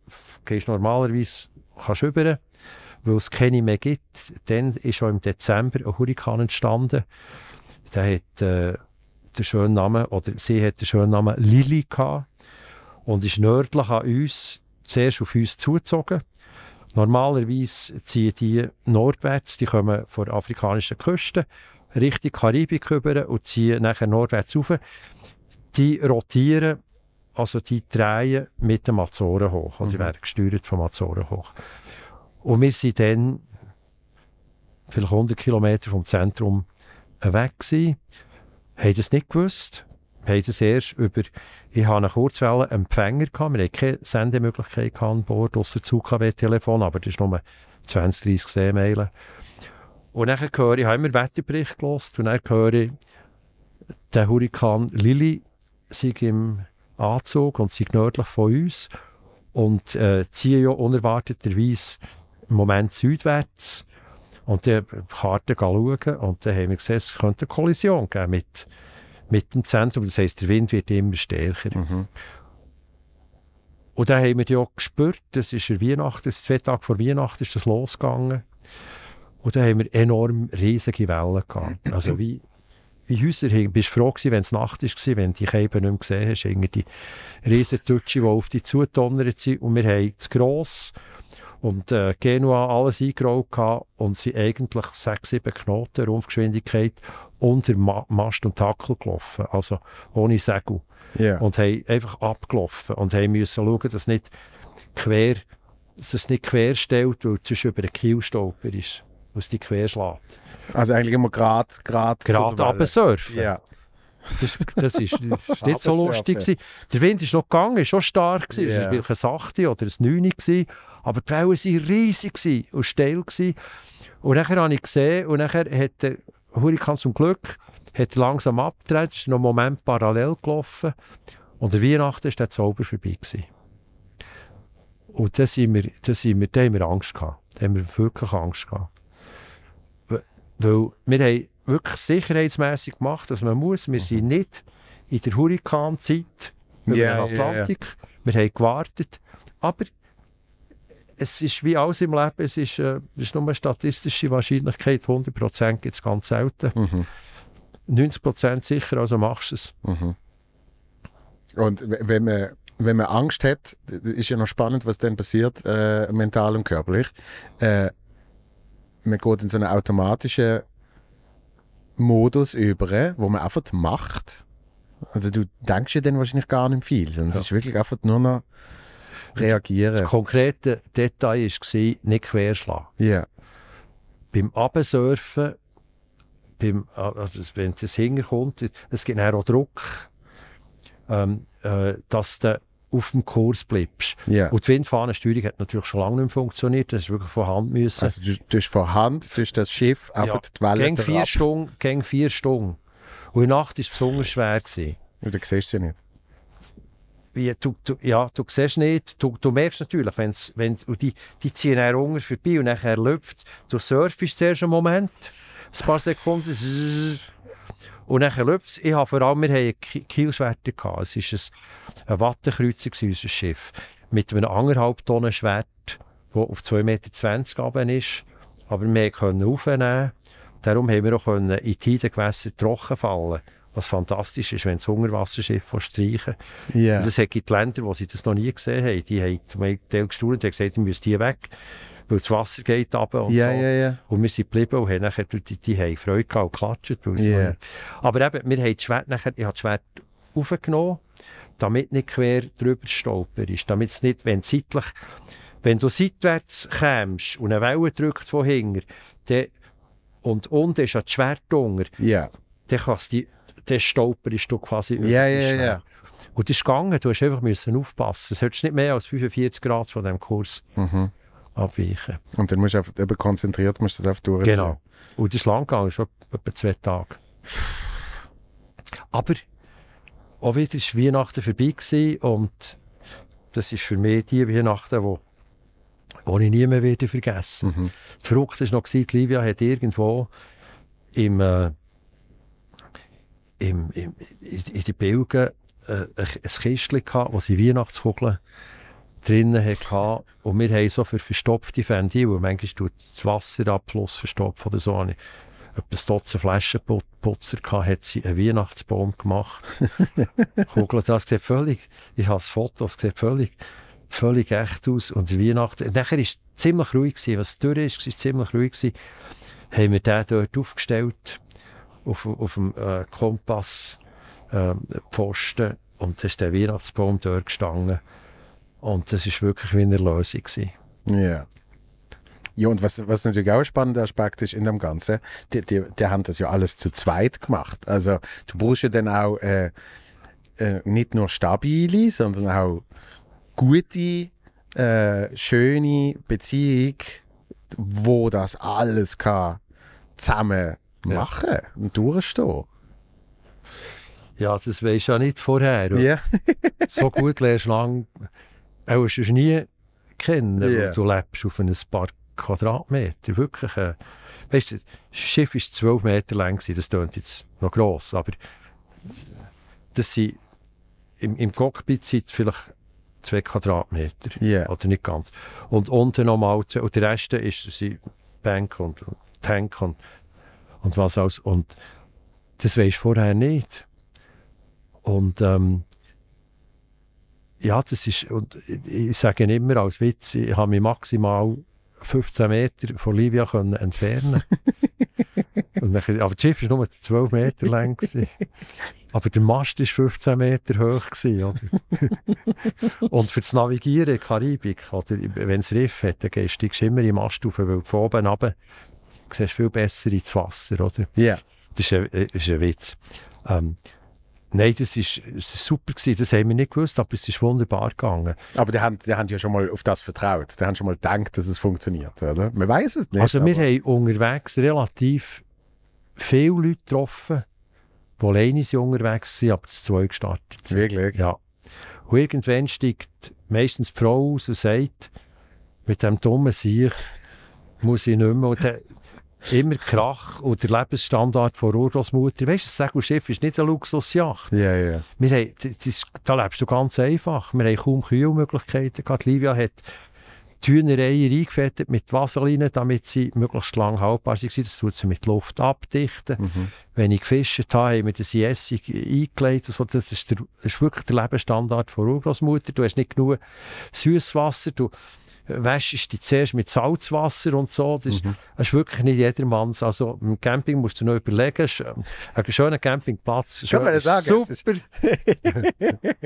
gehst du normalerweise kannst du rüber, weil es keine mehr gibt, dann ist schon im Dezember ein Hurrikan entstanden. Der hat äh, den schönen Namen, oder sie hat den schönen Namen Lili gehabt und ist nördlich an uns, zuerst auf uns zugezogen. Normalerweise ziehen die nordwärts, die kommen von der afrikanischen Küste, Richtung Karibik rüber und ziehen nachher nordwärts rauf. Die rotieren, also die drehen mit den Azoren hoch, oder die werden gesteuert vom Azoren hoch. Und wir sind dann vielleicht 100 Kilometer vom Zentrum weg gewesen, haben das nicht gewusst, haben das erst über, ich habe einen Kurzwellenempfänger wir hatten keine Sendemöglichkeit an Bord, ausser das UKW-Telefon, aber das ist nur 20, 30 Seemeilen. Und dann höre ich, ich habe immer Wetterbericht gelesen und dann höre ich, der Hurrikan Lili sei im Anzug und sei nördlich von uns und äh, ziehen ja unerwarteterweise im Moment südwärts und dann Karte schauen und dann haben wir gesehen, es könnte eine Kollision geben mit, mit dem Zentrum. Das heisst, der Wind wird immer stärker. Mhm. Und dann haben wir ja auch gespürt, das ist Weihnachten, das zwei Tage vor Weihnachten ist das losgegangen. Und dann haben wir enorm riesige Wellen gehabt. Also wie, wie Häuser hingen. Bist froh gewesen, wenn es Nacht war, wenn du die Käben nicht mehr gesehen hast. Irgendwie die riesen Tutsche, die auf dich zutonnert sind. Und wir haben zu gross und äh, Genua alles eingerollt gehabt und sind eigentlich sechs, sieben Knoten Rumpfgeschwindigkeit unter Ma Mast und Tackel gelaufen. Also ohne Segel. Ja. Und haben einfach abgelaufen und haben müssen schauen, dass nicht quer, dass es nicht quer stellt, weil es sonst über den Kiel stolper ist, was die quer schlägt. Also eigentlich immer gerade gerade Gerade runtersurfen. Ja. Das, das ist, das ist nicht so lustig. Gewesen. Der Wind ist noch gegangen, ist schon stark. Gewesen. Es Ja. war vielleicht ein 8 oder ein 9 gewesen, aber die Wellen waren riesig gewesen und steil. Gewesen. Und nachher habe ich gesehen, und nachher hat der Hurrikan zum Glück hat langsam abgedreht, ist noch einen Moment parallel gelaufen. Und der Weihnachten war der Zauber vorbei. Gewesen. Und da sind wir, da sind wir, da haben wir Angst gehabt. Da haben wir wirklich Angst gehabt. Weil wir haben wirklich sicherheitsmässig gemacht, dass man muss. Wir sind nicht in der Hurrikanzeit über Ja, den ja, ja. Atlantik. Wir haben gewartet. Aber es ist wie alles im Leben, es ist, äh, es ist nur eine statistische Wahrscheinlichkeit. 100% gibt es ganz selten. Mhm. 90% sicher, also machst du es. Mhm. Und wenn man, wenn man Angst hat, ist ja noch spannend, was dann passiert, äh, mental und körperlich. Äh, man geht in so einen automatischen Modus über, wo man einfach macht. Also du denkst ja dann wahrscheinlich gar nicht viel, sondern es ist wirklich einfach nur noch reagieren. Das konkrete Detail war, nicht querschlagen. Ja. beim Absurfen, beim, also wenn das hinkommt, es gibt auch Druck, ähm, äh, dass du auf dem Kurs bleibst. Ja. Und die Windfahnensteuerung hat natürlich schon lange nicht mehr funktioniert, das ist wirklich von Hand müssen. Also du, du von Hand, du das Schiff einfach die Wellen Gegen vier. Stunden, gegen vier Stunden. Und in der Nacht war es besonders schwer. Gewesen. Und dann siehst du ja nicht. Wie, du, du, ja, du siehst nicht, du, du merkst natürlich, wenn's, wenn, und die, die ziehen dann unten vorbei und nachher läuft Du surfst zuerst einen Moment, ein paar Sekunden, zzz, und nachher läuft Ich habe vor allem, wir hatten Ki- Kielschwerter. Es war ein, ein Wattenkreuzer, unser Schiff, mit einem anderthalb Tonnen Schwert, das auf 2,20 Meter runter ist. Aber wir konnten aufnehmen. Darum haben wir auch in Tidengewässer trocken fallen. Was fantastisch ist, wenn das Hungerwasserschiff streichen Ja. und es hat die Länder, wo sie das noch nie gesehen haben, die haben zum Teil gestaunt und gesagt, ihr müsst hier weg, weil das Wasser geht runter und ja, so. ja. Und wir sind geblieben und haben nachher, die, die, die haben Freude gehabt und geklatscht. noch- Aber eben, wir haben das Schwert nachher, ich habe das Schwert aufgenommen, damit nicht quer drüber stolper ist, damit es nicht, wenn zeitlich, wenn du seitwärts kämst und eine Welle drückt von hinten, und unten ist ein Schwert unter, Ja. dann kannst du, dann stolperst du quasi über Ja, ja, ja. Und das ist gegangen, du hast einfach müssen aufpassen. Es solltest nicht mehr als 45 Grad von diesem Kurs Mhm. abweichen. Und dann musst du einfach eben konzentriert musst du das einfach durchziehen. Genau. Und das ist lang gegangen, schon etwa zwei Tage. Aber auch wieder war Weihnachten vorbei gewesen und das ist für mich die Weihnachten, wo, wo ich nie mehr werde vergessen. Mhm. Verrückt war noch, gewesen, Livia hat irgendwo im, äh, im, im, in, den Bilgen äh, ein, ein Kistchen gehabt, wo sie Weihnachtskugeln drinnen hatte. Und wir haben so für verstopfte Ventil, und manchmal tut das Wasserabfluss verstopfen oder so, habe ich etwa ein Dutzend Flaschenputzer gehabt, hat sie einen Weihnachtsbaum gemacht. Kugeln, das sieht völlig, ich habe das Foto, es sieht völlig, völlig echt aus. Und Weihnachten, nachher war es ziemlich ruhig, gewesen, was durch ist, war ziemlich ruhig gewesen. Haben wir den dort aufgestellt, auf, auf dem äh, Kompass, ähm, Pfosten, und da ist der Weihnachtsbaum dort gestanden. Und das war wirklich wie eine Lösung. Ja. Ja, und was, was natürlich auch ein spannender Aspekt ist in dem Ganzen, die, die, die haben das ja alles zu zweit gemacht. Also du brauchst ja dann auch äh, äh, nicht nur stabile, sondern auch gute, äh, schöne Beziehung, wo das alles kann zusammen. Machen und durchstehen. Ja, das weisst du ja nicht vorher. Ja. So gut lernst du lang auch sonst nie kennen, weil Ja. du lebst auf ein paar Quadratmeter. Wirklich, äh, weißt das Schiff war 12 Meter lang, das klingt jetzt noch gross, aber das sind, im, im Cockpit sind vielleicht zwei Quadratmeter. Ja. Oder nicht ganz. Und unten nochmal, und der Rest ist sind Bank und, und Tank und, und was alles. Und das weisst du vorher nicht. Und ähm, ja, das ist, und ich, ich sage immer als Witz, ich habe mich maximal 15 Meter von Livia können entfernen und dann, Aber das Schiff war nur 12 Meter lang. gewesen. Aber der Mast war 15 Meter hoch. Gewesen, oder? und für das Navigieren in der Karibik, oder, wenn es Riff hat, dann gehst du immer im Mast auf, weil von oben runter siehst viel besser ins Wasser. Oder? Ja. Das ist ein, das ist ein Witz. Ähm, nein, das ist, das ist super gewesen. Das haben wir nicht gewusst, aber es ist wunderbar gegangen. Aber die haben, die haben ja schon mal auf das vertraut. Die haben schon mal gedacht, dass es funktioniert, oder? Man weiß es nicht. also wir aber- haben unterwegs relativ viele Leute getroffen, die alleine sind unterwegs waren, aber das zwei gestartet sind. Wirklich? Ja. Und irgendwann steigt meistens die Frau aus und sagt, mit dem dummen Sieg muss ich nicht mehr. Und immer Krach und der Lebensstandard von Urgroßmutter. Weißt du, das Segelschiff ist nicht eine Luxusjacht. Ja, ja. Wir haben, das, das, da lebst du ganz einfach. Wir haben kaum Kühlmöglichkeiten gehabt. Livia hat die Hühnereier eingefettet mit Vaseline, damit sie möglichst lang haltbar sind. Das tut sie mit Luft abdichten. Mhm. Wenn ich gefischt habe, haben wir das in Essig eingelegt. Und so. das, ist der, das ist wirklich der Lebensstandard von Urgroßmutter. Du hast nicht genug Süßwasser. Du wäschst dich zuerst mit Salzwasser und so. Das, ist, das ist wirklich nicht jedermanns. Also im Camping musst du noch überlegen. Ist, ähm, Ein schöner Campingplatz. Kann schön- sagen, es ist- Super.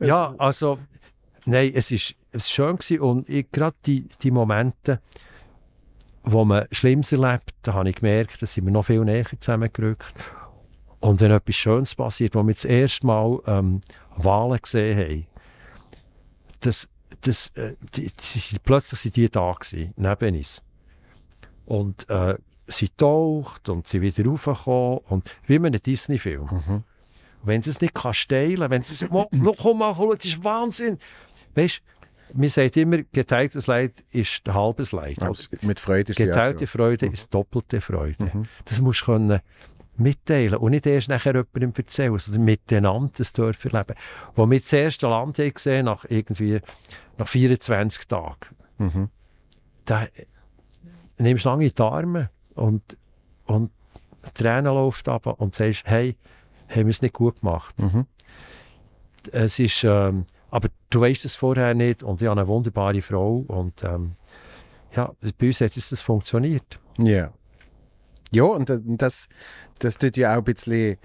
ja, also, nein, es ist, es ist schön gewesen und ich, gerade die, die Momente, wo man Schlimmes erlebt, da habe ich gemerkt, da sind wir noch viel näher zusammengerückt. Und wenn etwas Schönes passiert, wo wir das erste Mal ähm, Wahlen gesehen haben, das, das, äh, die, die, plötzlich sind die da gewesen, neben uns. Und äh, sie taucht und sie wieder raufgekommen und wie in einem Disney-Film. Mhm. Wenn sie es nicht kann steilen, wenn sie sagen, «Mo, komm mal, komm, das ist Wahnsinn. Weißt du, man sagt immer, geteiltes Leid ist halbes Leid. Es- Mit Freude ist Geteilte so. Freude ist doppelte Freude. Mhm. Das musst du können mitteilen und nicht erst nachher jemandem erzählen, sondern miteinander das dürfen erleben. Wo wir das erste Land gesehen nach irgendwie nach 24 Tagen, Mhm. da nimmst du lange in die Arme und, und Tränen läuft ab und sagst, hey, haben wir es nicht gut gemacht. Mhm. Es ist, ähm, aber du weißt es vorher nicht und ich habe eine wunderbare Frau und ähm, ja, bei uns hat es das funktioniert. Ja. Ja, und da- und das, das tut ja auch ein bisschen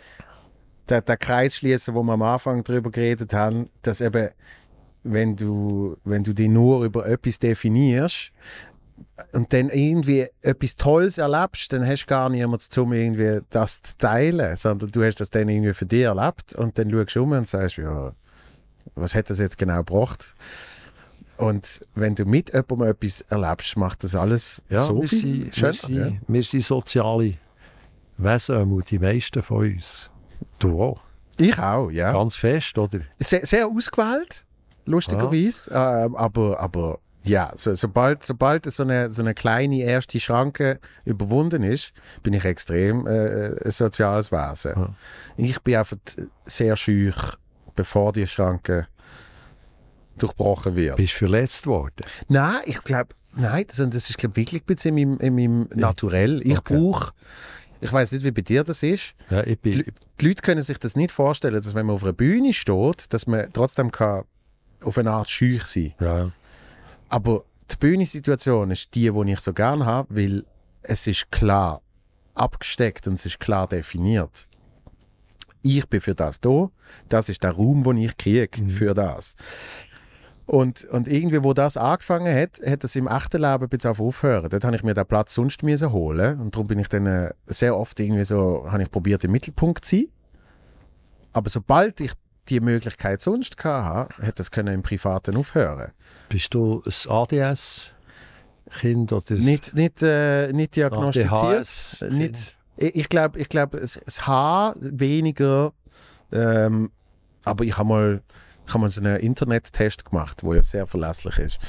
der, der Kreis schließen, wo wir am Anfang drüber geredet haben, dass eben, wenn du, wenn du dich nur über etwas definierst und dann irgendwie etwas Tolles erlebst, dann hast du gar niemanden, um irgendwie das zu teilen, sondern du hast das dann irgendwie für dich erlebt und dann schaust du um und sagst, ja, was hat das jetzt genau gebracht? Und wenn du mit jemandem etwas erlebst, macht das alles Ja, so wir, viel sind, wir, schöner. sind, ja. wir sind soziale Wesen die meisten von uns. Du auch. Ich auch, ja. Ganz fest, oder? Sehr, sehr ausgewählt, lustigerweise. Äh, aber, aber ja, so, sobald, sobald so eine, so eine kleine erste Schranke überwunden ist, bin ich extrem äh, ein soziales Wesen. Ja. Ich bin einfach sehr schüch, bevor die Schranke durchbrochen wird. Bist verletzt worden. Nein, ich glaube, nein, das, das ist glaub, wirklich ein bisschen in meinem, in meinem Naturell. Ich Okay. brauche, ich weiß nicht, wie bei dir das ist. Ja, ich bin, Die, die Leute können sich das nicht vorstellen, dass wenn man auf einer Bühne steht, dass man trotzdem kann auf eine Art schüch sein ja, Aber die Bühnensituation ist die, die ich so gerne habe, weil es ist klar abgesteckt und es ist klar definiert. Ich bin für das da. Das ist der Raum, den ich kriege für das. Und, und irgendwie, wo das angefangen hat, hat es im echten Leben bisschen auf aufhören. Dort habe ich mir den Platz sonst müssen holen und darum bin ich dann äh, sehr oft irgendwie so, habe ich probiert, im Mittelpunkt zu sein. Aber sobald ich die Möglichkeit sonst hatte, hätte das können im Privaten aufhören. bist du ein ADS-Kind oder ein Nicht, nicht, äh, nicht diagnostiziert. ADHS? Nicht, ich glaube, ich glaub, das H weniger Ähm, aber ich habe mal, ich hab mal so einen Internettest gemacht, der ja sehr verlässlich ist.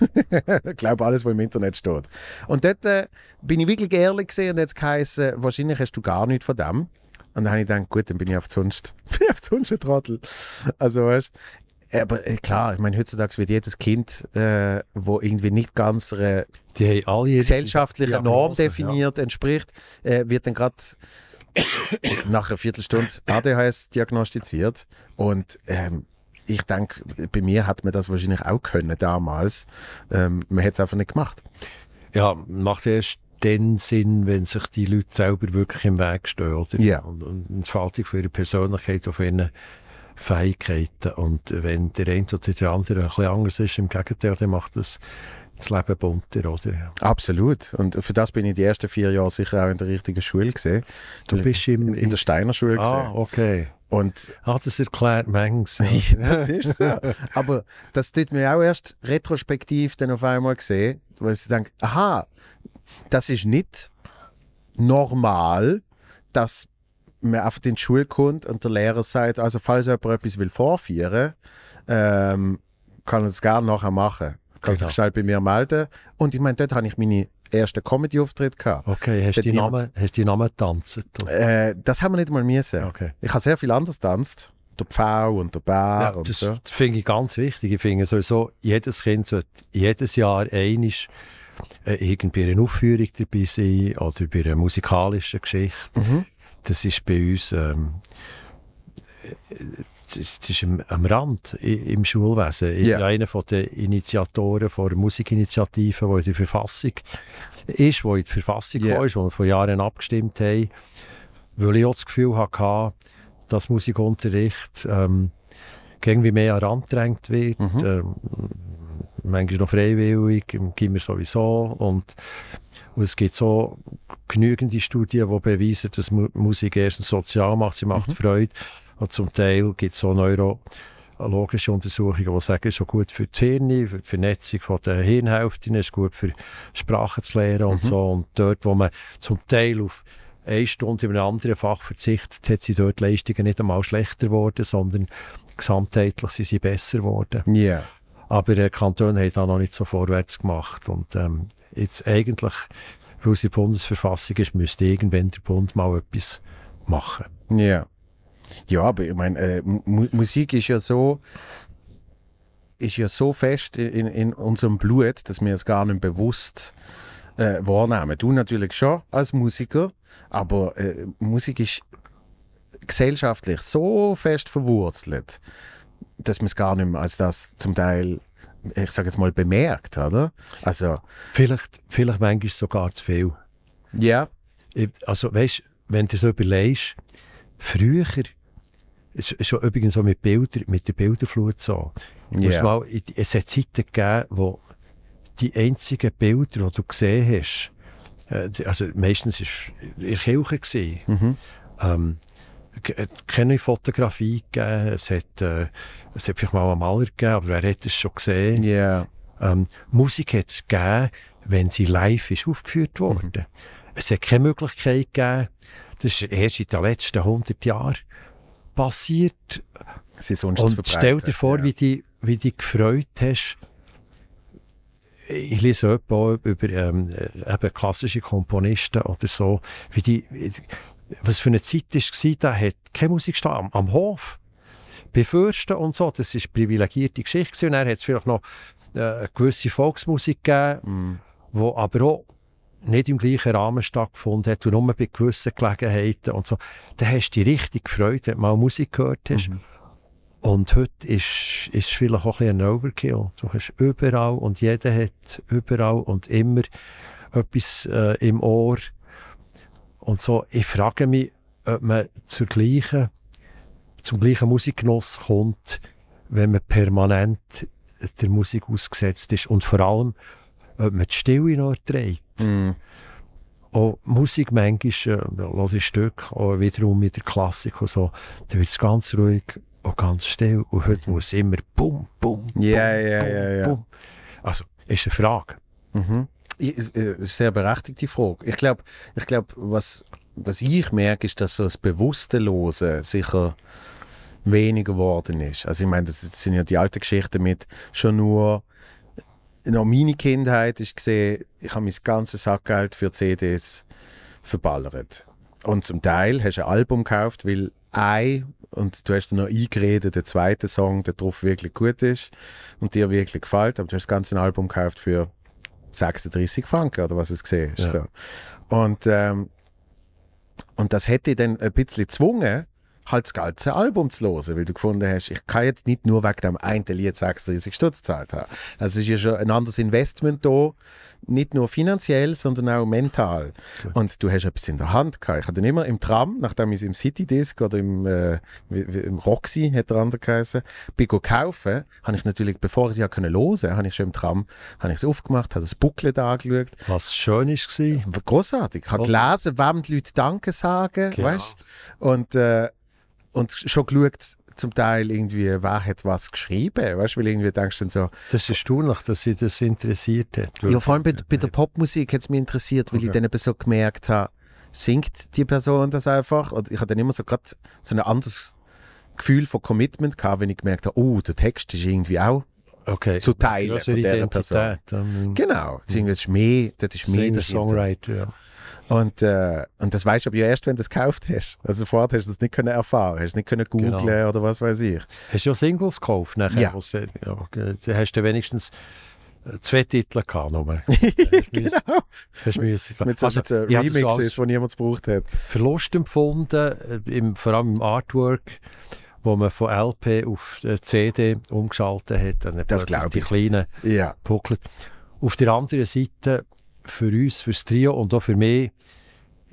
ich glaube, alles, was im Internet steht. Und dort äh, bin ich wirklich ehrlich gesehen und jetzt geheißen, wahrscheinlich hast du gar nichts von dem. Und dann habe ich gedacht, gut, dann bin ich auf Zunst. bin ich auf Zunst ein Trottel. Also, weißt aber äh, klar, ich meine, heutzutage wird jedes Kind, äh, wo irgendwie nicht ganz einer gesellschaftlichen Norm definiert entspricht, äh, wird dann gerade nach einer Viertelstunde ADHS diagnostiziert. Und ähm, ich denke, bei mir hat man das wahrscheinlich auch können damals. Ähm, man hat es einfach nicht gemacht. Ja, macht erst den Sinn, wenn sich die Leute selber wirklich im Weg stehen. Oder? Ja. Und, und eine Entfaltung für ihre Persönlichkeit, auf ihren Fähigkeiten. Und wenn der eine oder der andere ein bisschen anders ist, im Gegenteil, dann macht das das Leben bunter, oder? Absolut. Und für das bin ich die ersten vier Jahre sicher auch in der richtigen Schule gesehen. Du bist im... in der Steiner Schule Ah, gesehen. okay. Und Ah, das erklärt manches. das ist so. Aber das tut mir auch erst retrospektiv dann auf einmal gesehen, weil ich denke, aha, das ist nicht normal, dass man einfach in die Schule kommt und der Lehrer sagt, also falls jemand etwas will vorführen, ähm, kann er das gerne nachher machen. Kann Genau. sich schnell bei mir melden. Und ich meine, dort habe ich meine ersten Comedy-Auftritt gehabt. Okay, hast du die Namen, hast die Namen getanzt? Äh, das haben wir nicht mal müssen. Okay. Ich habe sehr viel anders getanzt. Der Pfau und der Bär Ja, und das, so. das finde ich ganz wichtig. Ich finde sowieso, jedes Kind sollte jedes Jahr einisch äh, irgendwie bei einer Aufführung dabei sein oder bei einer musikalischen Geschichte. Mhm. Das ist bei uns ähm, äh, das das ist am, am Rand im Schulwesen. Ich Ja. bin einer von den Initiatoren von der Musikinitiative, die in der Verfassung ist, die in die Verfassung gekommen ist, wo wir vor Jahren abgestimmt haben, weil ich auch das Gefühl hatte, dass Musikunterricht ähm, irgendwie mehr an den Rand gedrängt wird. Mhm. Ähm, manchmal noch freiwillig, im Gimmer sowieso. Und, und es gibt so genügende Studien, die beweisen, dass Mu Musik erstens sozial macht, sie macht Freude. Und zum Teil gibt es so neurologische Untersuchungen, die sagen, es ist auch gut für die Hirne, für die Vernetzung von der Hirnhälften, es ist gut für Sprachen zu lernen und so. Und dort, wo man zum Teil auf eine Stunde in einem anderen Fach verzichtet, hat sie dort Leistungen nicht einmal schlechter geworden, sondern gesamtheitlich sind sie besser geworden. Ja. Aber der Kanton hat da noch nicht so vorwärts gemacht. Und ähm, jetzt eigentlich, weil es der Bundesverfassung ist, müsste irgendwann der Bund mal etwas machen. Ja. Ja, aber ich meine, äh, Mu Musik ist ja so ist ja so fest in, in unserem Blut, dass wir es gar nicht bewusst äh, wahrnehmen. Du natürlich schon als Musiker, aber äh, Musik ist gesellschaftlich so fest verwurzelt, dass man es gar nicht mehr als das zum Teil, ich sage jetzt mal, bemerkt, oder? Also, Vielleicht, vielleicht manchmal sogar zu viel. ja, Ich- Also, weißt wenn du so überlegst, früher, schon übrigens so mit, Bilder, mit der Bilderflut so. Ja. Mal, es hat Zeiten gegeben, wo die einzigen Bilder, die du gesehen hast, äh, also meistens war in der Kirche. Gewesen. Mhm. Ähm, keine Fotografie gegeben, es hat, äh, es hat vielleicht mal einen Maler gegeben, aber wer hat es schon gesehen? ja, Ähm, Musik hat es gegeben, wenn sie live ist aufgeführt worden. Es hat keine Möglichkeit gegeben, das ist erst in den letzten 100 Jahren passiert. sie sonst Und stell dir vor, ja. wie du wie die gefreut hast. Ich lese etwa über ähm, äh, eben klassische Komponisten oder so, wie die, was für eine Zeit war, da hat keine Musik gestanden, am, am Hof, bei Fürsten und so, das ist privilegierte Geschichte und dann hat es vielleicht noch äh, eine gewisse Volksmusik gegeben, Mhm. wo aber auch nicht im gleichen Rahmen stattgefunden hat und nur bei gewissen Gelegenheiten und so. Da hast du dich richtig gefreut, wenn du mal Musik gehört hast. Mhm. Und heute ist, ist vielleicht auch ein, bisschen ein Overkill. Du hast überall und jeder hat überall und immer etwas äh, im Ohr. Und so, ich frage mich, ob man zur gleichen, zum gleichen Musikgenuss kommt, wenn man permanent der Musik ausgesetzt ist und vor allem, ob man die Stille noch erträgt. Mhm. Auch Musik manchmal, äh, höre ich Stück, auch wiederum mit der Klassik und so, da wird es ganz ruhig und ganz still. Und heute muss immer bum, bum, bum, Ja, ja, bum, ja, ja. bum. Also, ist eine Frage. Mhm. Ist äh, eine sehr berechtigte Frage. Ich glaube, ich glaub, was was ich merke, ist, dass so das bewusste Losen sicher weniger geworden ist. Also ich meine, das sind ja die alten Geschichten mit schon nur noch meine Kindheit ist gesehen, ich habe mein ganzes Sackgeld für CDs verballert. Und zum Teil hast du ein Album gekauft, weil ein und du hast dir noch eingeredet, der zweite Song, der drauf wirklich gut ist und dir wirklich gefällt, aber du hast das ganze Album gekauft für 36 Franken oder was es gesehen ist. Ja. So. Und, ähm, und das hätte ich dann ein bisschen gezwungen, halt das ganze Album zu hören, weil du gefunden hast, ich kann jetzt nicht nur wegen dem einen Lied 36 Stutz gezahlt haben. Also es ist ja schon ein anderes Investment da, nicht nur finanziell, sondern auch mental. Und du hast etwas in der Hand gehabt. Ich hatte immer im Tram, nachdem ich es im Citydisc oder im, äh, im Roxy, hat der andere geheißen, bin kaufen, habe ich natürlich, bevor ich es ja hören, habe ich schon im Tram, habe ich es aufgemacht, habe das Booklet angeschaut, Was schön war, großartig. Ich habe gelesen, wem die Leute Danke sagen, Genau. weißt? Und, äh, und schon geschaut, zum Teil irgendwie, wer hat was geschrieben, weißt? Weil irgendwie denkst du dann so, das ist erstaunlich, dass sie das interessiert hat. ja, vor allem bei, bei der Popmusik hat es mich interessiert, weil ich Okay. dann eben so gemerkt habe, singt die Person das einfach? Und ich hatte dann immer so gerade so ein anderes Gefühl von Commitment gehabt, wenn ich gemerkt habe, oh, der Text ist irgendwie auch okay. zu teilen Größere von dieser Identität. ähm, Genau, das ist mehr, das ist mehr Singer. Songwriter, ja. Und, äh, und das weißt du aber ja erst, wenn du es gekauft hast. Also vorher hast du es nicht können erfahren, hast es nicht können googlen Genau. oder was weiß ich. Hast du ja Singles gekauft nachher? Ja. äh, ja hast du wenigstens äh, zwei Titel gehabt. Nur. genau. Hast müssen, Mit so, also, mit so ich so Remixes, die niemand gebraucht hat. Verlust empfunden, äh, im, vor allem im Artwork, wo man von LP auf äh, CD umgeschaltet hat. Dann Das plötzlich glaub die ich. kleinen Ja. Pucklet. Auf der anderen Seite, für uns, für das Trio und auch für mich,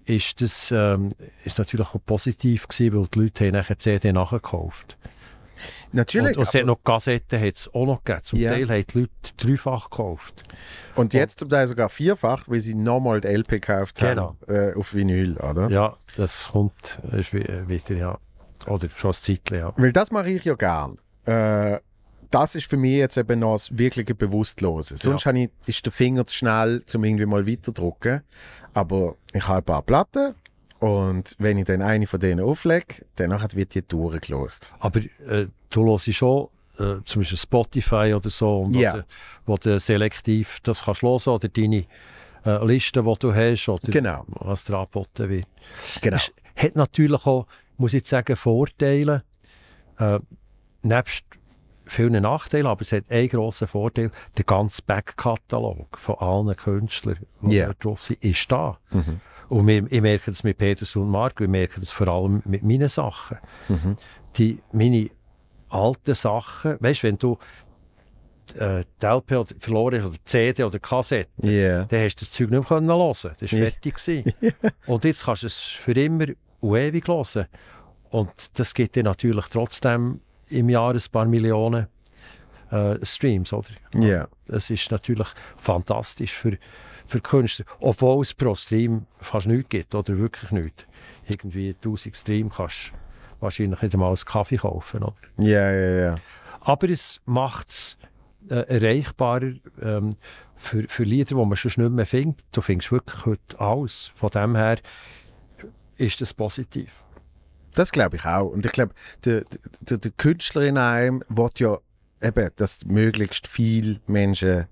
ist das ähm, ist natürlich auch positiv gewesen, weil die Leute haben nachher die CD nachgekauft. Natürlich. Und, und es hat noch Kassetten hat's auch noch gegeben. Zum Ja. Teil haben die Leute dreifach gekauft. und jetzt zum Teil sogar vierfach, weil sie nochmal die LP gekauft Genau. haben äh, auf Vinyl, oder? Ja, das kommt äh, ist wi- äh, wieder, ja. Oder schon ein Zeitchen, ja. Weil das mache ich ja gern. Äh, das ist für mich jetzt eben noch das wirkliche Bewusstlose. Sonst habe ich, ist der Finger zu schnell, um irgendwie mal weiterdrücken. Aber ich habe ein paar Platten und wenn ich dann eine von denen auflege, dann wird die durchgelost. Aber äh, du hörst schon äh, zum Beispiel Spotify oder so, und Ja. oder, wo du selektiv das kannst hören oder deine äh, Liste, die du hast, oder Genau. was dir angeboten wird. Genau. Es hat natürlich auch, muss ich sagen, Vorteile. Äh, nebst vielen Nachteilen, aber es hat einen grossen Vorteil. Der ganze Backkatalog von allen Künstlern, die dort drauf sind, ist da. Und wir, ich merke das mit Peters und Marco, ich merke das vor allem mit meinen Sachen. Die, meine alten Sachen, weißt du, wenn du äh, die LP oder verloren hast, oder die CD oder die Kassette, Ja. dann hast du das Zeug nicht mehr können hören. Das war fertig. gewesen. Und jetzt kannst du es für immer und ewig hören. Und das gibt dir natürlich trotzdem im Jahr ein paar Millionen äh, Streams, oder? Ja. Das ist natürlich fantastisch für, für Künstler. Obwohl es pro Stream fast nichts gibt, oder wirklich nichts. Irgendwie 1000 Stream kannst du wahrscheinlich nicht einmal einen Kaffee kaufen, oder? Ja, ja, ja. Aber es macht es äh, erreichbarer ähm, für, für Lieder, die man schon nicht mehr findet. Du findest wirklich heute alles. Von dem her ist das positiv. Das glaube ich auch. Und ich glaube, der, der, der Künstler in einem will ja eben, dass möglichst viele Menschen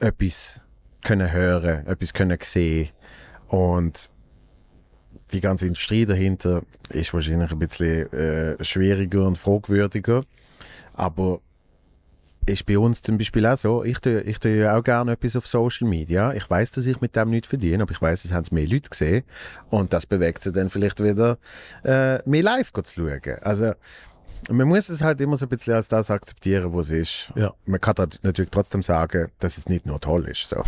etwas können hören, etwas können sehen. Und die ganze Industrie dahinter ist wahrscheinlich ein bisschen äh, schwieriger und fragwürdiger. Aber ist bei uns zum Beispiel auch so, ich tue, ich tue ja auch gerne etwas auf Social Media. Ich weiß, dass ich mit dem nichts verdiene, aber ich weiß, es haben mehr Leute gesehen. Und das bewegt sie dann vielleicht wieder, äh, mehr live zu schauen. Also, man muss es halt immer so ein bisschen als das akzeptieren, was es ist. Ja. Man kann natürlich trotzdem sagen, dass es nicht nur toll ist. So.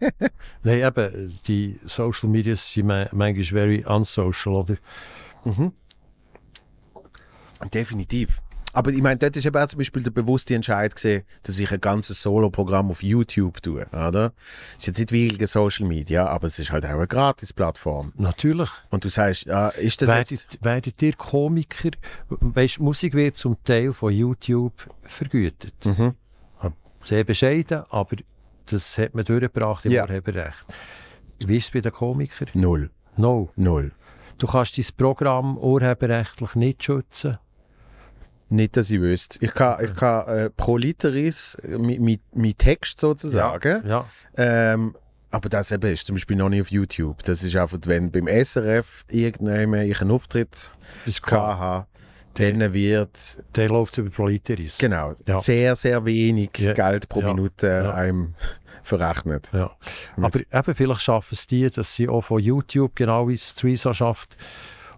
Nein, eben, die Social Media sind ma- manchmal very unsocial, oder? Definitiv. Aber ich meine, dort ist eben auch zum Beispiel der bewusste Entscheid gesehen, dass ich ein ganzes Solo-Programm auf YouTube tue, oder? Ist jetzt nicht wirklich Social Media, aber es ist halt auch eine Gratis-Plattform. Natürlich. Und du sagst, ja, ist das jetzt... Werdet, werdet ihr Komiker, weißt, Musik wird zum Teil von YouTube vergütet. Mhm. Sehr bescheiden, aber das hat man durchgebracht im Ja. Urheberrecht. Wie ist es bei den Komikern? Null. No. Null. Du kannst dein Programm urheberrechtlich nicht schützen. Nicht, dass ich wüsste. Ich kann, ich kann äh, pro Literis, äh, mein mein Text sozusagen, Ja. ähm, aber das eben ist zum Beispiel noch nicht auf YouTube. Das ist einfach, wenn beim SRF irgendjemand ich einen Auftritt hatte, dann wird Der läuft über Proliteris. genau, Ja. sehr, sehr wenig Ja. Geld pro Ja. Minute Ja. einem verrechnet. Ja. Aber eben, vielleicht schaffen es die, dass sie auch von YouTube, genau wie es Suiza schafft,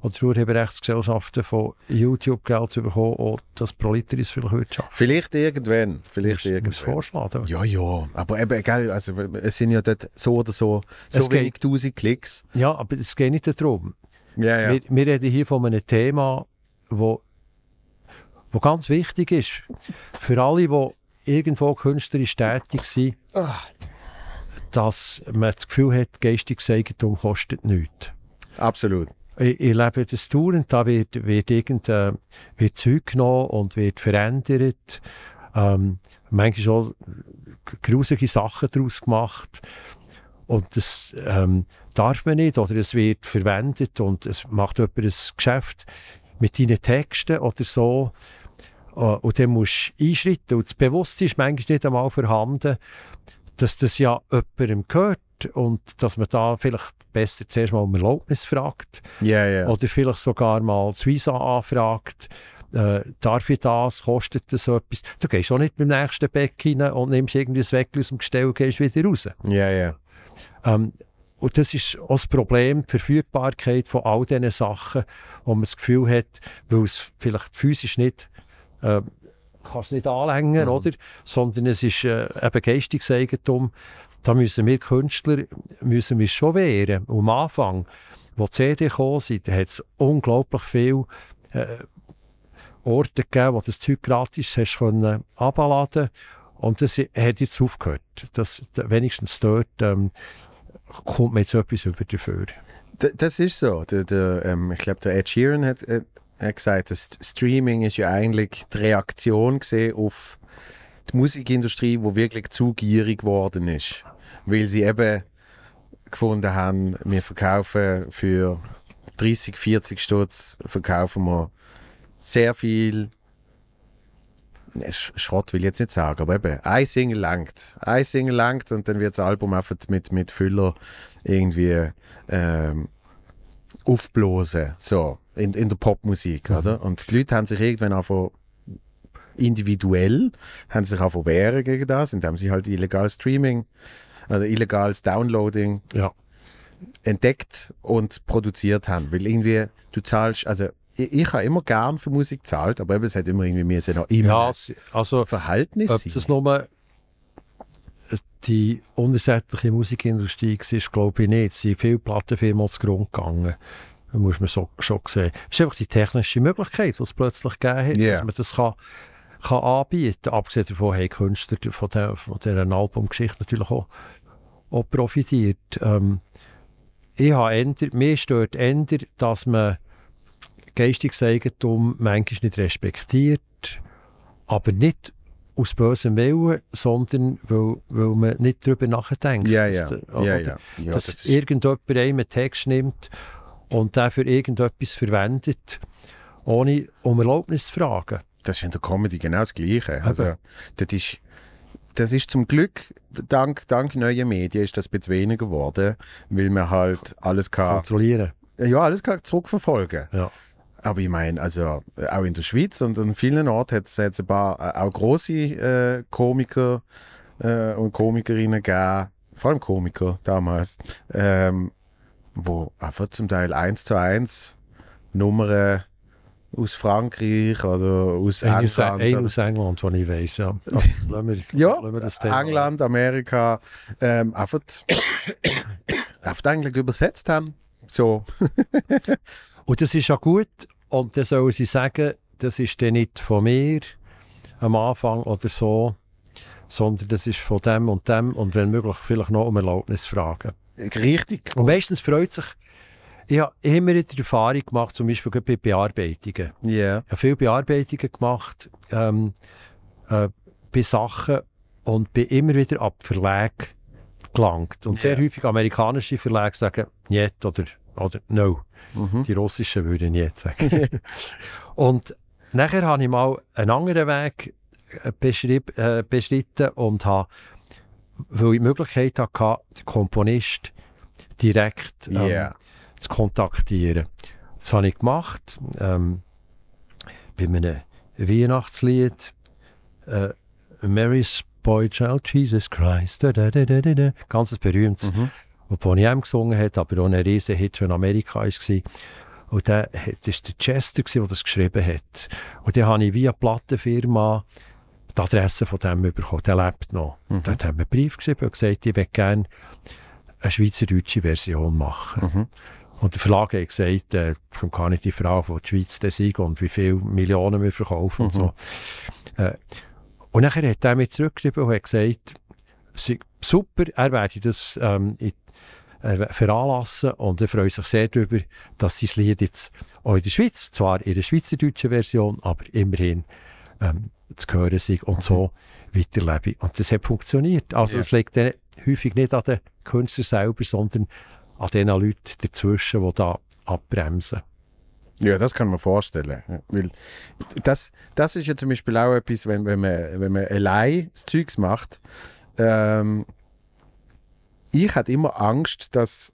oder die Urheberrechtsgesellschaften von YouTube Geld zu bekommen, auch das Proliteris vielleicht wird schaffen. Vielleicht irgendwann, vielleicht Muss, muss irgendwann. vorschlagen. Ja, ja, aber eben, gell, also es sind ja dort so oder so, so Es geht- wenig tausend Klicks. Ja, aber es geht nicht darum. Ja, ja. Wir, wir reden hier von einem Thema, wo, wo ganz wichtig ist. Für alle, die irgendwo künstlerisch tätig sind, dass man das Gefühl hat, geistiges Eigentum kostet nichts. Absolut. Ich, ich lebe das dauernd, da wird, wird irgendein wird Zeug genommen und wird verändert. Ähm, manchmal schon grusige Sachen daraus gemacht. Und das ähm, darf man nicht, oder es wird verwendet und es macht jemand ein Geschäft mit deinen Texten oder so. Äh, Und dann musst du einschreiten. Und das Bewusstsein ist manchmal nicht einmal vorhanden, dass das ja jemandem gehört und dass man da vielleicht besser zuerst mal um Erlaubnis fragt Ja, ja. oder vielleicht sogar mal die Visa anfragt, äh, darf ich das, kostet das so etwas. Du gehst auch nicht beim nächsten Beck rein und nimmst irgendwie das Weckchen aus dem Gestell und gehst wieder raus. Ja, ja. Ähm, und das ist auch das Problem, die Verfügbarkeit von all diesen Sachen, wo man das Gefühl hat, weil es vielleicht physisch nicht äh, kannst nicht anlängen, oder? Sondern es ist äh, eben geistiges Eigentum. Da müssen wir Künstler müssen wir schon wehren. Am Anfang, wo die CD gekommen sind, hat es unglaublich viel äh, Orte gegeben, wo das Zeug gratis hast können abladen und das hat jetzt aufgehört. Das, wenigstens dort ähm, kommt mir jetzt etwas über dafür. D das ist so. Der, der, ähm, ich glaube, der Ed Sheeran hat, äh, hat gesagt, das Streaming ist ja eigentlich die Reaktion auf die Musikindustrie, wo wirklich zu gierig geworden ist. Weil sie eben gefunden haben, wir verkaufen für 30, 40 Stutz verkaufen wir sehr viel Sch- Schrott will ich jetzt nicht sagen, aber eben, ein Single langt. Ein Single langt und dann wird das Album einfach mit, mit Füller irgendwie ähm, aufblasen. So, in, in der Popmusik, oder? Und die Leute haben sich irgendwann einfach individuell haben sich auch wehren gegen das, indem sie halt illegales Streaming oder illegales Downloading Ja. entdeckt und produziert haben. Weil irgendwie, du zahlst, also ich, ich habe immer gern für Musik gezahlt, aber eben, es hat immer irgendwie mir noch immer Ja, also Verhältnis ob das nur die unersättliche Musikindustrie war, glaube ich nicht. Es sind viele Plattenfirmen zugrunde gegangen. Das muss man so, schon sehen. Es ist einfach die technische Möglichkeit, die es plötzlich gegeben hat, Ja. dass man das kann, kann anbieten kann. Abgesehen davon haben Künstler von, der, von dieser Albumgeschichte natürlich auch, auch profitiert. Ähm, ich habe eher, mir stört eher, dass man geistiges Eigentum manchmal nicht respektiert, aber nicht aus bösem Willen, sondern weil, weil man nicht darüber nachdenkt. ja, ja, der- ja, oder ja, ja. dass das irgendjemand einen Text nimmt und der für irgendetwas verwendet, ohne um Erlaubnis zu fragen. Das ist in der Comedy genau das Gleiche. Also, das ist, das ist zum Glück, dank, dank neuer Medien ist das ein bisschen weniger geworden, weil man halt alles kann, Kontrollieren. ja, alles kann zurückverfolgen. Ja. Aber ich meine, also auch in der Schweiz und an vielen Orten hat es jetzt ein paar äh, auch große äh, Komiker äh, und Komikerinnen gegeben, vor allem Komiker damals, ähm, wo einfach zum Teil eins zu eins Nummern aus Frankreich oder aus Ein England. ein aus England, den ich weiss. Ja. Wir, ja. England, Amerika, ähm, einfach, einfach eigentlich übersetzt haben. So, Und das ist ja gut. Und dann sollen sie sagen, das ist dann nicht von mir am Anfang oder so, sondern das ist von dem und dem und wenn möglich vielleicht noch um Erlaubnis fragen. richtig. Und meistens freut sich, ich habe immer wieder die Erfahrung gemacht, zum Beispiel bei Bearbeitungen. Ja. Ich habe viele Bearbeitungen gemacht ähm, äh, bei Sachen und bin immer wieder ab Verlag gelangt. Und sehr Ja. häufig amerikanische Verlage sagen, nicht oder Oder no. Mhm. Die russischen würde ich nie jetzt sagen. und nachher habe ich mal einen anderen Weg äh, äh, beschritten und habe, weil ich die Möglichkeit hatte, den Komponist direkt ähm, Yeah. Zu kontaktieren. Das habe ich gemacht. Ähm, bei einem Weihnachtslied. Äh, Mary's Boy Child Jesus Christ. Da, da, da, da, da. Ganz berühmtes, Mhm. wo M gesungen hat, aber auch ein riesen Hit schon in Amerika war. Und der, das war der Chester, der das geschrieben hat. Und dann habe ich via Plattenfirma die Adresse von dem bekommen. Der lebt noch. Mhm. Dann hat er mir einen Brief geschrieben und gesagt, ich möchte gerne eine schweizerdeutsche Version machen. Mhm. Und der Verlag hat gesagt, äh, kommt gar nicht die Frage, wo die Schweiz das ist und wie viele Millionen wir verkaufen und Mhm. so. Äh, und nachher hat er mir zurückgeschrieben und hat gesagt, super, er werde das ähm, in, äh, veranlassen und er freut sich sehr darüber, dass sein Lied jetzt auch in der Schweiz, zwar in der schweizerdeutschen Version, aber immerhin ähm, zu hören ist und so weiterlebe. Und das hat funktioniert. Also Ja. es liegt häufig nicht an den Künstlern selber, sondern an den Leuten dazwischen, die da abbremsen. Ja, das kann man vorstellen. Weil das, das ist ja zum Beispiel auch etwas, wenn, wenn, man, wenn man allein das Zeugs macht. Ähm, ich hatte immer Angst, dass,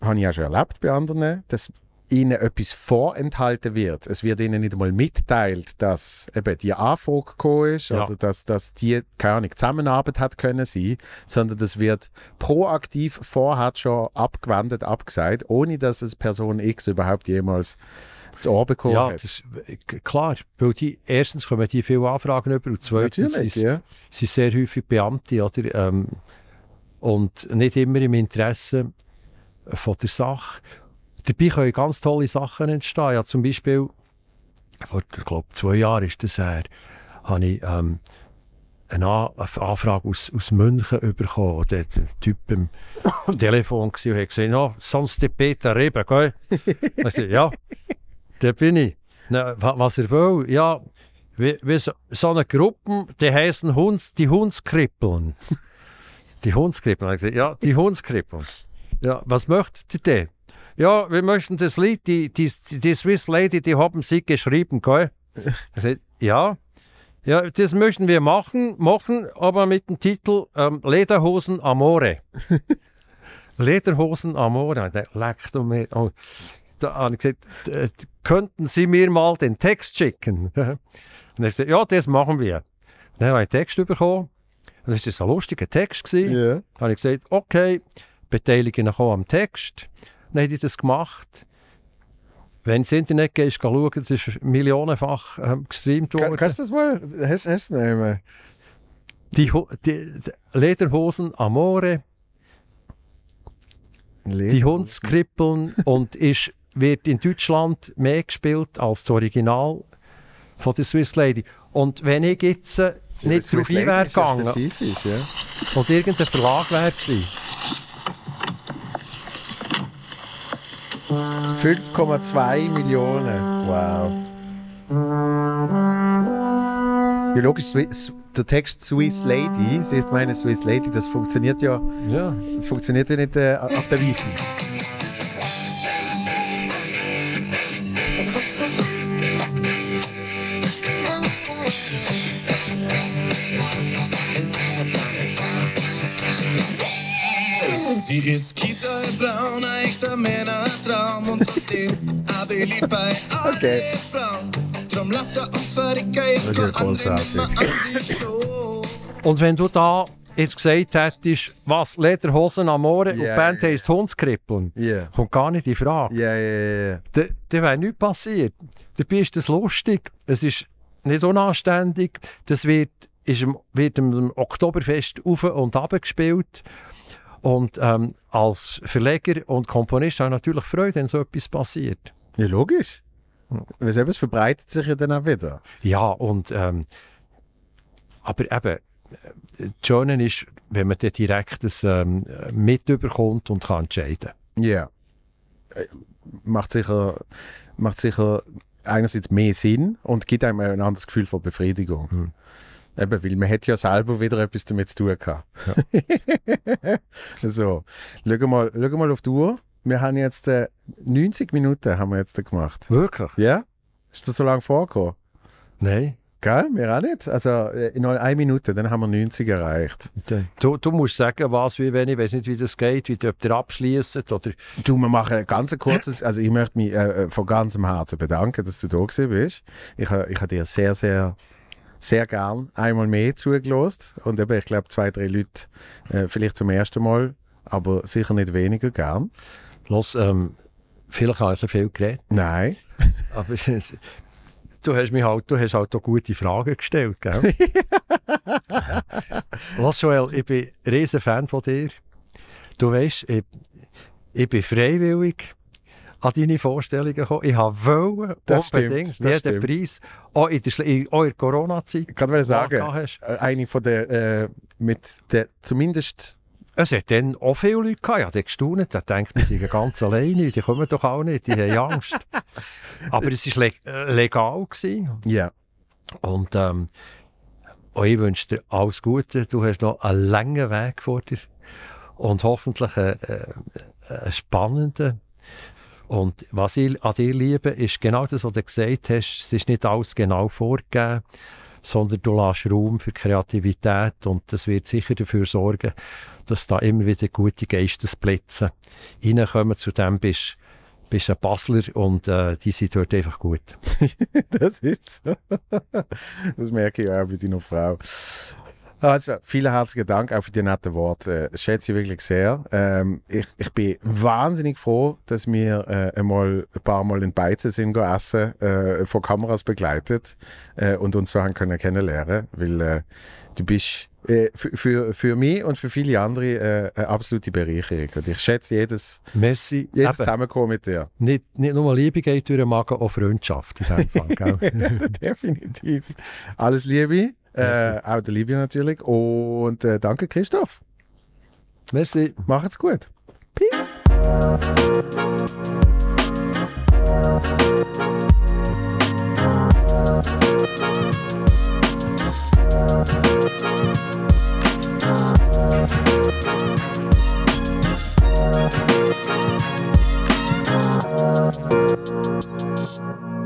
habe ich ja schon erlebt bei anderen, dass ihnen etwas vorenthalten wird. Es wird ihnen nicht einmal mitteilt, dass eben die Anfrage gekommen ist Ja. oder dass, dass die, keine Ahnung, Zusammenarbeit hat können sein, sondern das wird proaktiv vorher schon abgewendet, abgesagt, ohne dass es Person X überhaupt jemals zu Ohr bekommen Ja, hat. das ist äh, klar. Weil die, erstens kommen die viele Anfragen über und zweitens Natürlich, sind, ja. sind sehr häufig Beamte oder, ähm, und nicht immer im Interesse von der Sache. Dabei können ganz tolle Sachen entstehen. Ja, zum Beispiel, vor ich glaube, zwei Jahren ist das her, habe ich ähm, eine, An eine Anfrage aus, aus München bekommen. Der, der Typ am Telefon war und hat gesagt, no, sonst der Peter Reben, gell? Ich sagte, ja, der bin ich. Na, wa- was er will, ja, wie, wie so, so eine Gruppe, die heißen Hunds, die Hundskrippeln. die Hundskrippeln. Ich gesagt, ja, die Hundskrippeln. Ja, was möchtet ihr denn? Ja, wir möchten das Lied, die, die, die Swiss Lady, die haben sie geschrieben, gell? Ich gesagt, ja, ja, das möchten wir machen, machen, aber mit dem Titel ähm, Lederhosen Amore. Lederhosen Amore. Der leckt um mir. Oh, da habe ich gesagt, äh, könnten Sie mir mal den Text schicken? Und er gesagt, ja, das machen wir. Dann habe ich den Text bekommen. Und das war ein lustiger Text. Gewesen. Ja. Dann habe ich gesagt, okay, beteilige mich auch am Text. Dann habe ich das gemacht. Wenn ins Internet gehst, geh schauen, das ist millionenfach ähm, gestreamt worden. Kannst du das mal? Hast du es nehmen? Die, die, die Lederhosen Amore, die Hundskrippeln und ist, wird in Deutschland mehr gespielt als das Original von der Swiss Lady. Und wenn ich jetzt äh, nicht darauf ein wäre gegangen ja. und irgendein Verlag wäre gewesen, 5,2 Millionen. Wow. Ja, logisch, Swi- der Text Swiss Lady, sie ist meine Swiss Lady, das funktioniert ja, ja, das funktioniert ja nicht äh, auf der Wiesen. Sie ist Kita-braun, Okay. Das ist großartig. Und wenn du da jetzt gesagt hättest, was, Lederhosen Amore und die Band ja. heisst Hundskrippeln, Ja. kommt gar nicht in Frage. Ja, ja, ja, ja. Da, da wäre nichts passiert. Dabei ist das lustig. Es ist nicht unanständig. Das wird, ist wird im Oktoberfest auf und ab gespielt. Und ähm, als Verleger und Komponist habe ich natürlich Freude, wenn so etwas passiert. Ja, logisch. Weil es verbreitet sich ja dann auch wieder. Ja, und ähm, aber eben, äh, Schöne ist, wenn man dann direkt das ähm, mitbekommt und kann entscheiden Ja. Äh, Macht sicher, macht sicher einerseits mehr Sinn und gibt einem ein anderes Gefühl von Befriedigung. Hm. Eben, weil man hat ja selber wieder etwas damit zu tun gehabt. so, schau mal, schau mal auf die Uhr. wir haben jetzt äh, 90 Minuten haben wir jetzt gemacht. Wirklich? Ja? Ist das so lange vorgekommen? Nein. Gell? Wir auch nicht. Also äh, in einer Minute, dann haben wir 90 erreicht. Du, du musst sagen, was, wie, wenn ich weiß nicht, wie das geht, wie du, ob ihr abschließt oder... Du, wir machen ein ganz kurzes, also ich möchte mich äh, äh, von ganzem Herzen bedanken, dass du da gewesen bist. Ich, ha- ich habe dir sehr, sehr, sehr gern einmal mehr zugelost und eben, ich glaube, zwei, drei Leute äh, vielleicht zum ersten Mal, aber sicher nicht weniger gern. Los, ähm, vielleicht habe ich ein viel geredet, Nein. aber du hast mich halt, du hast halt auch gute Fragen gestellt, gell? Los, Joel, ich bin ein riesen Fan von dir. Du weißt, ich, ich bin freiwillig an deine Vorstellungen gekommen. Ich wollen, Das stimmt, unbedingt, das jeden stimmt. Preis, auch in der, der Corona-Zeit. Ich kann sagen, hast. äh, eine von der, äh, mit der, zumindest, Es hat dann auch viele Leute gehabt, ich habe gestaunt, da denkt sie sind ganz alleine, die kommen doch auch nicht, die haben Angst. Aber es war le äh, legal. Ja, Und ähm, auch ich wünsche dir alles Gute, du hast noch einen langen Weg vor dir und hoffentlich einen, äh, einen spannenden. Und was ich an dir liebe, ist genau das, was du gesagt hast, es ist nicht alles genau vorgegeben, sondern du lässt Raum für Kreativität und das wird sicher dafür sorgen, dass da immer wieder gute Geistesblitze reinkommen. Zu dem bist bist ein Basler und äh, die sind dort einfach gut. das ist so. Das merke ich auch bei deiner Frau. Also, vielen herzlichen Dank auch für die netten Worte. Das schätze ich wirklich sehr. Ähm, ich, ich bin wahnsinnig froh, dass wir äh, einmal ein paar Mal in Beizen sind go essen, äh, von Kameras begleitet äh, und uns so haben können kennenlernen, weil äh, du bist äh, für, für, mich und für viele andere äh, eine absolute Bereicherung. Und ich schätze jedes, Messi, jedes eben, Zusammenkommen mit dir. nicht, nicht nur Liebe geht durch den Magen, auch Freundschaft in Fall. Gell? Definitiv. Alles Liebe. Äh, auch der Livia natürlich. Und äh, danke, Christoph. Merci. Macht's gut. Peace. Thank